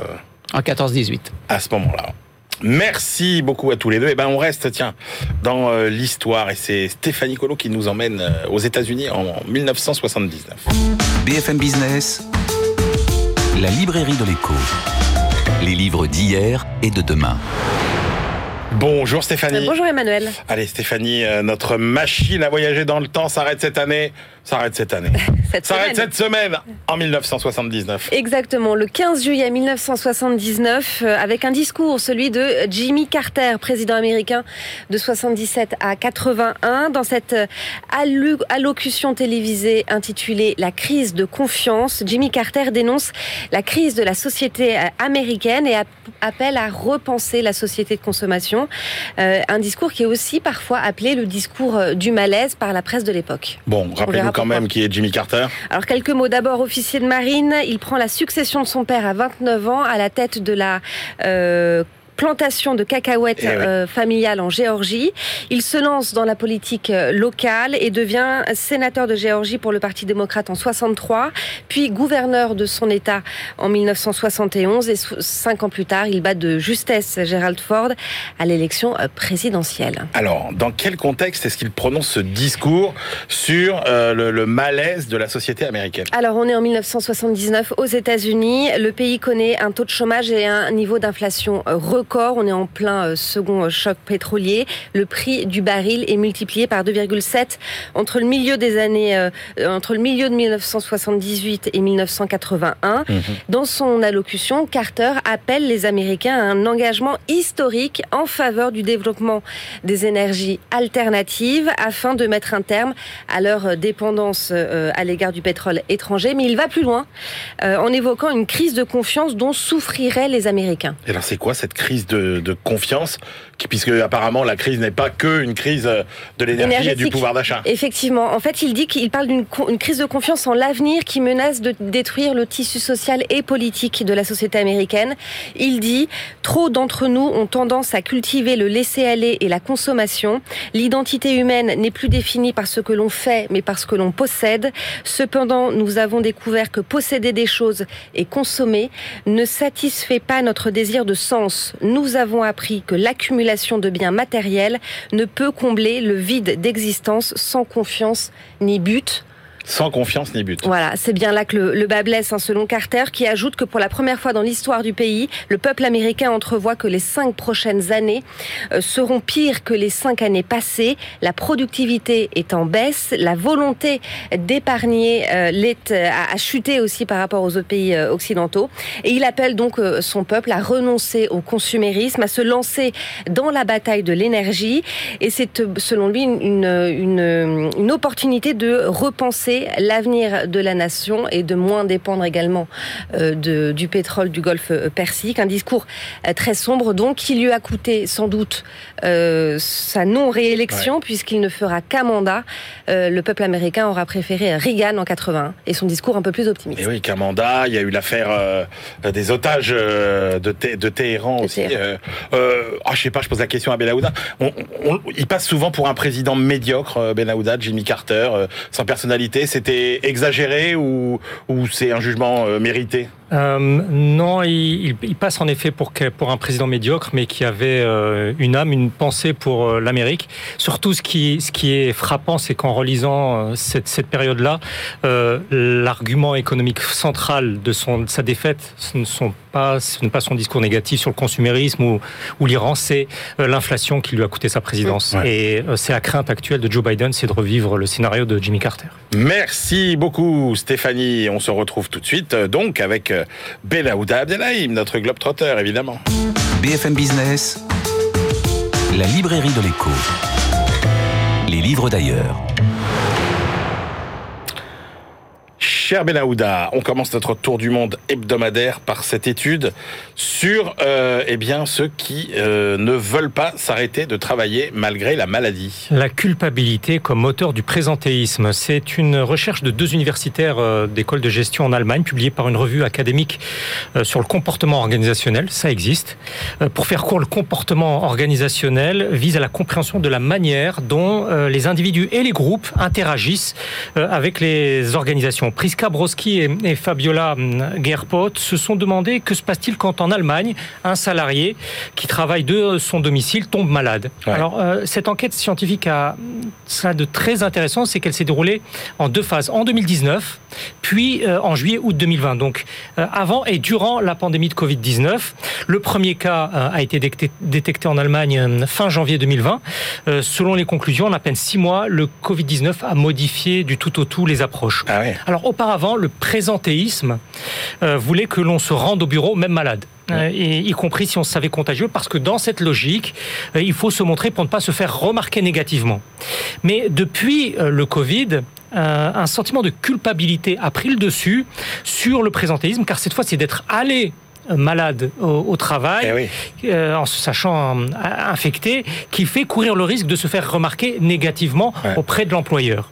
En 14-18. à ce moment-là. Merci beaucoup à tous les deux. Et ben on reste, tiens, dans euh, l'histoire et c'est Stéphanie Colo qui nous emmène euh, aux États-Unis en 1979. BFM Business, la librairie de l'écho. Les livres d'hier et de demain. Bonjour Stéphanie. Bonjour Emmanuel. Allez Stéphanie, euh, notre machine à voyager dans le temps s'arrête cette année. S'arrête cette année. Cette S'arrête semaine. cette semaine en 1979. Exactement, le 15 juillet 1979, euh, avec un discours, celui de Jimmy Carter, président américain de 77 à 81, dans cette euh, allocution télévisée intitulée La crise de confiance. Jimmy Carter dénonce la crise de la société euh, américaine et app- appelle à repenser la société de consommation. Euh, un discours qui est aussi parfois appelé le discours du malaise par la presse de l'époque. Bon, rappelez-nous quand pourquoi. même qui est Jimmy Carter. Alors quelques mots d'abord, officier de marine, il prend la succession de son père à 29 ans à la tête de la euh, plantation de cacahuètes Eh euh, familiale en Géorgie. Il se lance dans la politique euh, locale et devient sénateur de Géorgie pour le Parti démocrate en 63, puis gouverneur de son État en 1971 et cinq ans plus tard, il bat de justesse Gerald Ford à l'élection euh, présidentielle. Alors, dans quel contexte est-ce qu'il prononce ce discours sur euh, le, le malaise de la société américaine? Alors, on est en 1979 aux États-Unis. Le pays connaît un taux de chômage et un niveau d'inflation euh, record. On est en plein euh, second euh, choc pétrolier. Le prix du baril est multiplié par 2,7 entre le milieu des années, euh, entre le milieu de 1978 et 1981. Dans son allocution, Carter appelle les Américains à un engagement historique en faveur du développement des énergies alternatives afin de mettre un terme à leur dépendance euh, à l'égard du pétrole étranger. Mais il va plus loin euh, en évoquant une crise de confiance dont souffriraient les Américains. Et alors, c'est quoi cette crise de, confiance Puisque apparemment la crise n'est pas que une crise euh, de l'énergie et du pouvoir d'achat. Effectivement, en fait, il dit qu'il parle d'une crise de confiance en l'avenir qui menace de détruire le tissu social et politique de la société américaine. Il dit trop d'entre nous ont tendance à cultiver le laisser-aller et la consommation. L'identité humaine n'est plus définie par ce que l'on fait, mais par ce que l'on possède. Cependant, nous avons découvert que posséder des choses et consommer ne satisfait pas notre désir de sens. Nous avons appris que l'accumulation de biens matériels ne peut combler le vide d'existence sans confiance ni but. Sans confiance ni but. Voilà, c'est bien là que le, bas blesse, hein, selon Carter, qui ajoute que pour la première fois dans l'histoire du pays, le peuple américain entrevoit que les cinq prochaines années euh, seront pires que les cinq années passées. La productivité est en baisse, la volonté d'épargner euh, euh, a, chuté aussi par rapport aux autres pays occidentaux. Et il appelle donc son peuple à renoncer au consumérisme, à se lancer dans la bataille de l'énergie. Et c'est, selon lui, une opportunité de repenser l'avenir de la nation et de moins dépendre également euh, de, du pétrole du Golfe euh, Persique. Un discours euh, très sombre, donc, qui lui a coûté sans doute euh, sa non-réélection, puisqu'il ne fera qu'un mandat. Euh, le peuple américain aura préféré Reagan en 81 et son discours un peu plus optimiste. Et oui, qu'un mandat, il y a eu l'affaire des otages de, Té- de Téhéran De aussi. Téhéran. Ah, je sais pas, je pose la question à Aouda. On, on- il passe souvent pour un président médiocre, euh, Ben Aouda, Jimmy Carter, sans personnalité. C'était exagéré ou, c'est un jugement euh, mérité? Euh, non, il, il- il passe en effet pour, un président médiocre, mais qui avait euh, une âme, une pensée pour euh, l'Amérique. Surtout, ce qui, ce qui est frappant, c'est qu'en relisant cette, cette période-là, l'argument économique central de, son, de sa défaite, ce ne sont pas, ce n'est pas son discours négatif sur le consumérisme ou, ou l'Iran, c'est l'inflation qui lui a coûté sa présidence. Ouais. Et c'est la crainte actuelle de Joe Biden, c'est de revivre le scénario de Jimmy Carter. Merci beaucoup Stéphanie. On se retrouve tout de suite donc avec Belaouda Abdelhaim, notre globe-trotter évidemment. BFM Business, la librairie de l'écho. Les livres d'ailleurs. Cher Benahouda, on commence notre tour du monde hebdomadaire par cette étude sur euh, eh bien, ceux qui euh, ne veulent pas s'arrêter de travailler malgré la maladie. La culpabilité comme moteur du présentéisme, c'est une recherche de deux universitaires euh, d'école de gestion en Allemagne, publiée par une revue académique sur le comportement organisationnel, ça existe. Pour faire court, le comportement organisationnel vise à la compréhension de la manière dont les individus et les groupes interagissent avec les organisations. Priska Broski et, et Fabiola hum, Gerpot se sont demandé que se passe-t-il quand en Allemagne, un salarié qui travaille de son domicile tombe malade. Ouais. Alors, euh, cette enquête scientifique a ça de très intéressant, c'est qu'elle s'est déroulée en deux phases, en 2019, puis euh, en juillet-août 2020. Donc, euh, avant et durant la pandémie de Covid-19. Le premier cas a été détecté, en Allemagne euh, fin janvier 2020. Euh, selon les conclusions, en à peine six mois, le Covid-19 a modifié du tout au tout les approches. Ah ouais. Alors auparavant, le présentéisme euh, voulait que l'on se rende au bureau même malade. Euh, et y compris si on se savait contagieux, parce que dans cette logique, euh, il faut se montrer pour ne pas se faire remarquer négativement. Mais depuis le Covid, un sentiment de culpabilité a pris le dessus sur le présentéisme, car cette fois, c'est d'être allé malade au, au travail, Eh oui. euh, en se sachant euh, infecté, qui fait courir le risque de se faire remarquer négativement Ouais. auprès de l'employeur.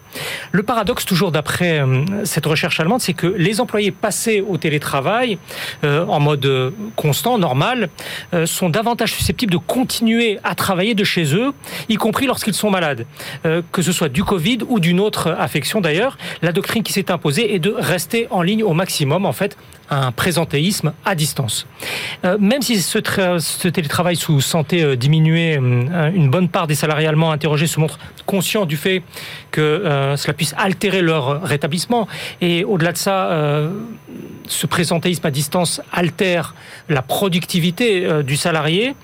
Le paradoxe, toujours d'après euh, cette recherche allemande, c'est que les employés passés au télétravail euh, en mode constant, normal, sont davantage susceptibles de continuer à travailler de chez eux, y compris lorsqu'ils sont malades. Que ce soit du Covid ou d'une autre affection d'ailleurs, la doctrine qui s'est imposée est de rester en ligne au maximum, en fait, un présentéisme à distance. Euh, même si ce, tra- ce télétravail sous santé euh, diminué, euh, une bonne part des salariés allemands interrogés se montrent conscients du fait que euh, cela puisse altérer leur rétablissement. Et au-delà de ça, euh, ce présentéisme à distance altère la productivité du salarié.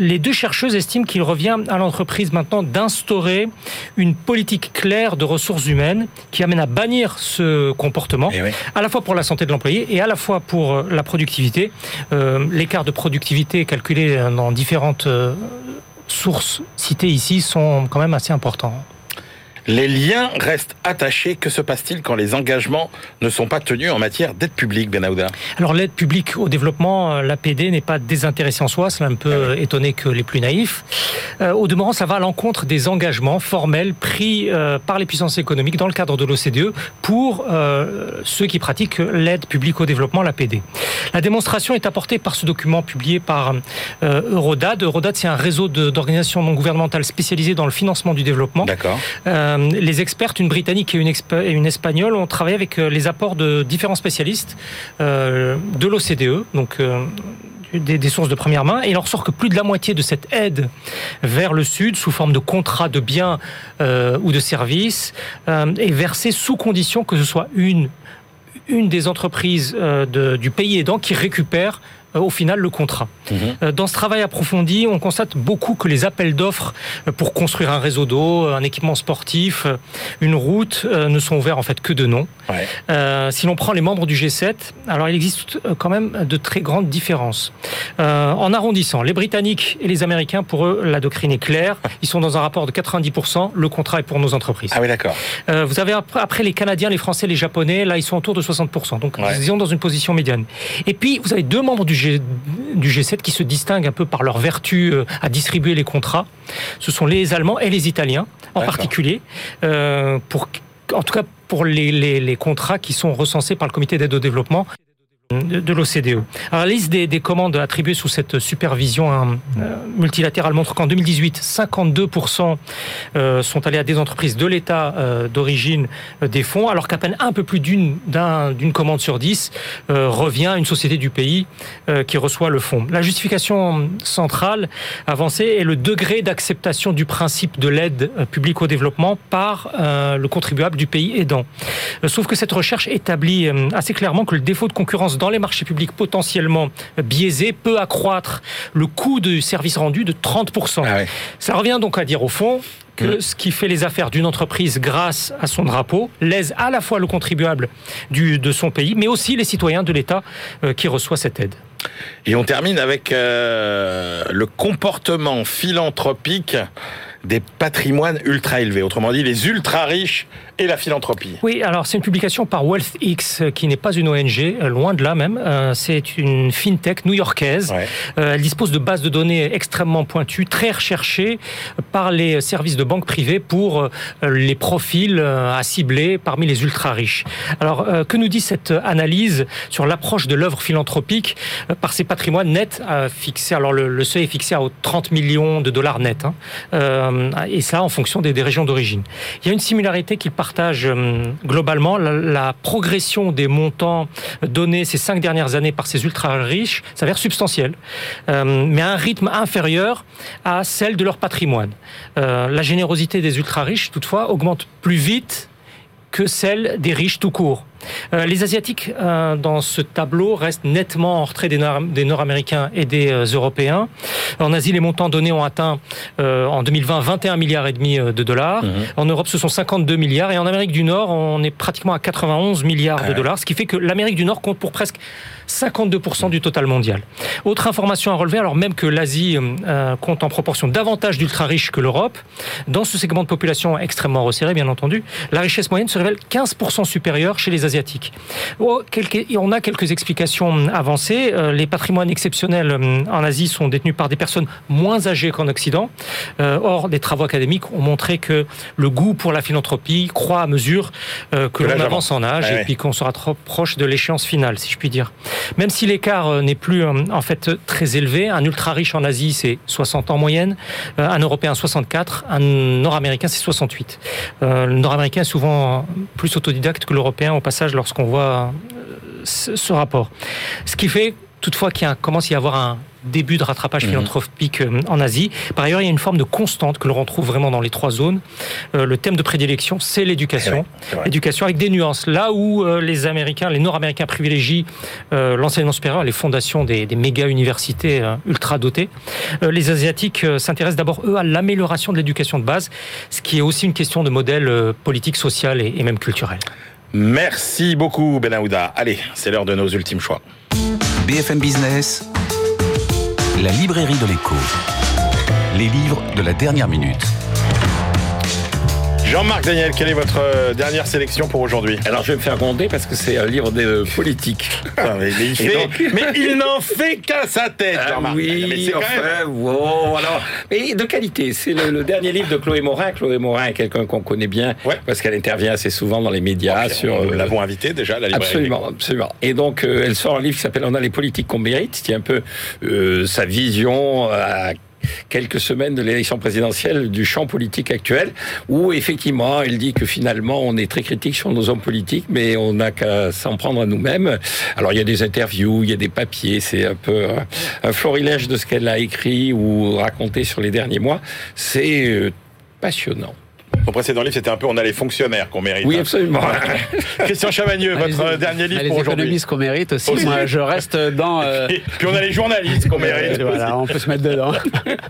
Les deux chercheuses estiment qu'il revient à l'entreprise maintenant d'instaurer une politique claire de ressources humaines qui amène à bannir ce comportement Eh oui. à la fois pour la santé de l'employé et à la fois pour euh, la productivité. Euh, L'écart de productivité calculé euh, dans différentes sources citées ici sont quand même assez importants. Les liens restent attachés. Que se passe-t-il quand les engagements ne sont pas tenus en matière d'aide publique, Benahouda Alors l'aide publique au développement, euh, l'APD n'est pas désintéressée en soi, cela ne peut euh, étonner que les plus naïfs. Euh, au demeurant, ça va à l'encontre des engagements formels pris euh, par les puissances économiques dans le cadre de l'OCDE pour euh, ceux qui pratiquent l'aide publique au développement, l'APD. La démonstration est apportée par ce document publié par Eurodad. Eurodad, c'est un réseau d'organisations non gouvernementales spécialisées dans le financement du développement. D'accord. Euh, les expertes, une britannique et une, espagnole, ont travaillé avec euh, les apports de différents spécialistes euh, de l'OCDE, donc euh, des, sources de première main, et il en ressort que plus de la moitié de cette aide vers le sud, sous forme de contrats de biens euh, ou de services, euh, est versée sous condition que ce soit une des entreprises euh, du pays aidant qui récupère euh, au final le contrat. Mhm. Euh, Dans ce travail approfondi, on constate beaucoup que les appels d'offres euh, pour construire un réseau d'eau, un équipement sportif, euh, une route euh, ne sont ouverts en fait que de nom. Ouais. Euh, si l'on prend les membres du G7, alors il existe euh, quand même de très grandes différences. Euh, en arrondissant, les Britanniques et les Américains, pour eux, la doctrine est claire. Ils sont dans un rapport de 90%. Le contrat est pour nos entreprises. Ah oui, d'accord. Euh, vous avez après, les Canadiens, les Français, les Japonais, là ils sont autour de 60%. Donc Ouais. ils sont dans une position médiane. Et puis vous avez deux membres du, G, du G7 qui se distinguent un peu par leur vertu euh, à distribuer les contrats. Ce sont les Allemands et les Italiens en particulier. Euh, pour, en tout cas pour les, les- les contrats qui sont recensés par le comité d'aide au développement de, de l'OCDE. Alors, la liste des, des commandes attribuées sous cette supervision hein, euh, multilatérale montre qu'en 2018, 52% euh, sont allés à des entreprises de l'État euh, d'origine des fonds, alors qu'à peine un peu plus d'une d'un- d'une commande sur dix euh, revient à une société du pays qui reçoit le fonds. La justification centrale avancée est le degré d'acceptation du principe de l'aide publique au développement par le contribuable du pays aidant. Sauf que cette recherche établit assez clairement que le défaut de concurrence dans les marchés publics potentiellement biaisés peut accroître le coût du service rendu de 30%. Ah ouais. Ça revient donc à dire au fond que ce qui fait les affaires d'une entreprise grâce à son drapeau lèse à la fois le contribuable du, de son pays, mais aussi les citoyens de l'État euh, qui reçoit cette aide. Et on termine avec euh, le comportement philanthropique des patrimoines ultra élevés. Autrement dit, les ultra riches et la philanthropie. Oui, alors c'est une publication par WealthX qui n'est pas une ONG, loin de là même. C'est une fintech new-yorkaise. Elle dispose de bases de données extrêmement pointues, très recherchées par les services de banque privée pour les profils à cibler parmi les ultra riches. Alors, que nous dit cette analyse sur l'approche de l'œuvre philanthropique par ses patrimoines nets fixés Alors, le, seuil est fixé à 30 millions de dollars nets. Hein, et ça en fonction des, régions d'origine. Il y a une similarité qu'il partage euh, globalement, la, progression des montants donnés ces cinq dernières années par ces ultra-riches s'avère substantielle, euh, mais à un rythme inférieur à celle de leur patrimoine. Euh, la générosité des ultra-riches, toutefois, augmente plus vite que celle des riches tout court. Euh, les Asiatiques, euh, dans ce tableau, restent nettement en retrait des Nord-Américains et des euh, Européens. En Asie, les montants donnés ont atteint en 2020 21 milliards et demi de dollars. Mhm. En Europe, ce sont 52 milliards. Et en Amérique du Nord, on est pratiquement à 91 milliards de ah dollars, ce qui fait que l'Amérique du Nord compte pour presque 52% du total mondial. Autre information à relever, alors même que l'Asie compte en proportion davantage d'ultra riches que l'Europe, dans ce segment de population extrêmement resserré, bien entendu, la richesse moyenne se révèle 15% supérieure chez les asiatiques. Oh, on a quelques explications avancées. Euh, les patrimoines exceptionnels euh, en Asie sont détenus par des personnes moins âgées qu'en Occident. Euh, or, des travaux académiques ont montré que le goût pour la philanthropie croît à mesure que l'on avance en âge et puis qu'on sera trop proche de l'échéance finale, si je puis dire. Même si l'écart n'est plus en fait très élevé, un ultra riche en Asie c'est 60 ans en moyenne, un Européen 64, un Nord-Américain c'est 68. Le Nord-Américain est souvent plus autodidacte que l'Européen au passage lorsqu'on voit euh, ce, rapport. Ce qui fait toutefois qu'il commence à y avoir un début de rattrapage mhm. philanthropique euh, en Asie. Par ailleurs, il y a une forme de constante que l'on retrouve vraiment dans les trois zones. Euh, le thème de prédilection, c'est l'éducation. L'éducation avec des nuances. Là où les Américains, les Nord-Américains privilégient l'enseignement supérieur, les fondations des, méga-universités ultra dotées, les Asiatiques s'intéressent d'abord, eux, à l'amélioration de l'éducation de base, ce qui est aussi une question de modèle politique, social et même culturel. Merci beaucoup, Benahouda. Allez, c'est l'heure de nos ultimes choix. BFM Business, la librairie de l'écho. Les livres de la dernière minute. Jean-Marc Daniel, quelle est votre euh, dernière sélection pour aujourd'hui? Alors je vais me faire gronder parce que c'est un livre de euh, politique. Ah, mais, il n'en fait qu'à sa tête, ah Jean-Marc. oui, enfin, bon, alors, mais de qualité. C'est le, dernier livre de Chloé Morin. Chloé Morin est quelqu'un qu'on connaît bien parce qu'elle intervient assez souvent dans les médias. sur, nous euh, l'avons invité déjà, la librairie. Absolument, absolument. Et donc, elle sort un livre qui s'appelle On a les politiques qu'on mérite, qui est un peu sa vision à quelques semaines de l'élection présidentielle du champ politique actuel, où effectivement, il dit que finalement, on est très critique sur nos hommes politiques, mais on n'a qu'à s'en prendre à nous-mêmes. Alors, il y a des interviews, il y a des papiers, c'est un peu un florilège de ce qu'elle a écrit ou raconté sur les derniers mois. C'est euh, passionnant. Son précédent livre, c'était un peu On a les fonctionnaires qu'on mérite. Oui, absolument. Christian Chavagneux, votre dernier livre pour aujourd'hui. Les économistes qu'on mérite aussi. Moi, je reste dans. Euh, puis on a les journalistes qu'on mérite. voilà, on peut se mettre dedans.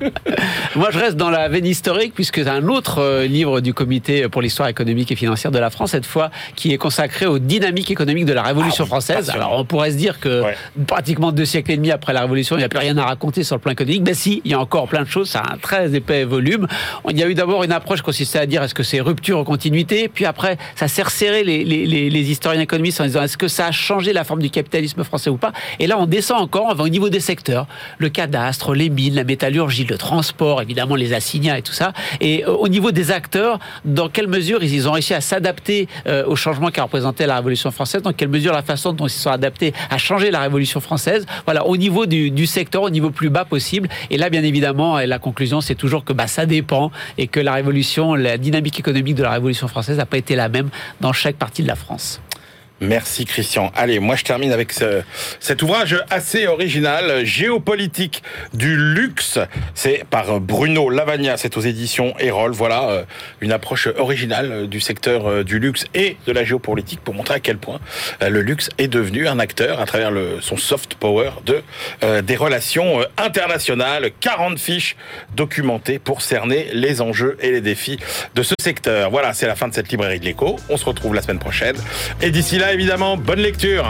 Moi, je reste dans la veine historique, puisque c'est un autre euh, livre du Comité pour l'histoire économique et financière de la France, cette fois, qui est consacré aux dynamiques économiques de la Révolution ah, française. Alors, on pourrait se dire que pratiquement deux siècles et demi après la Révolution, il n'y a plus rien à raconter sur le plan économique. Ben si, il y a encore plein de choses. C'est un très épais volume. Il y a eu d'abord une approche qui consistait à dire est-ce que c'est rupture ou continuité Puis après, ça s'est resserré les, les, historiens économistes en disant est-ce que ça a changé la forme du capitalisme français ou pas? Et là, on descend encore, on va au niveau des secteurs, le cadastre, les mines, la métallurgie, le transport, évidemment les assignats et tout ça. Et euh, au niveau des acteurs, dans quelle mesure ils ont réussi à s'adapter euh, au changement qu'a représenté la Révolution française? Dans quelle mesure la façon dont ils se sont adaptés a changé la Révolution française? Voilà, au niveau du, du secteur, au niveau plus bas possible. Et là, bien évidemment, la conclusion, c'est toujours que bah, ça dépend et que la Révolution, la dynamique économique économique de la Révolution française n'a pas été la même dans chaque partie de la France. Merci Christian. Allez, moi je termine avec ce, cet ouvrage assez original, Géopolitique du luxe. C'est par Bruno Lavagna, c'est aux éditions Erol. Voilà euh, une approche originale du secteur euh, du luxe et de la géopolitique pour montrer à quel point euh, le luxe est devenu un acteur à travers son soft power de des relations internationales. 40 fiches documentées pour cerner les enjeux et les défis de ce secteur. Voilà, c'est la fin de cette librairie de l'écho. On se retrouve la semaine prochaine. Et d'ici là, Évidemment. Bonne lecture.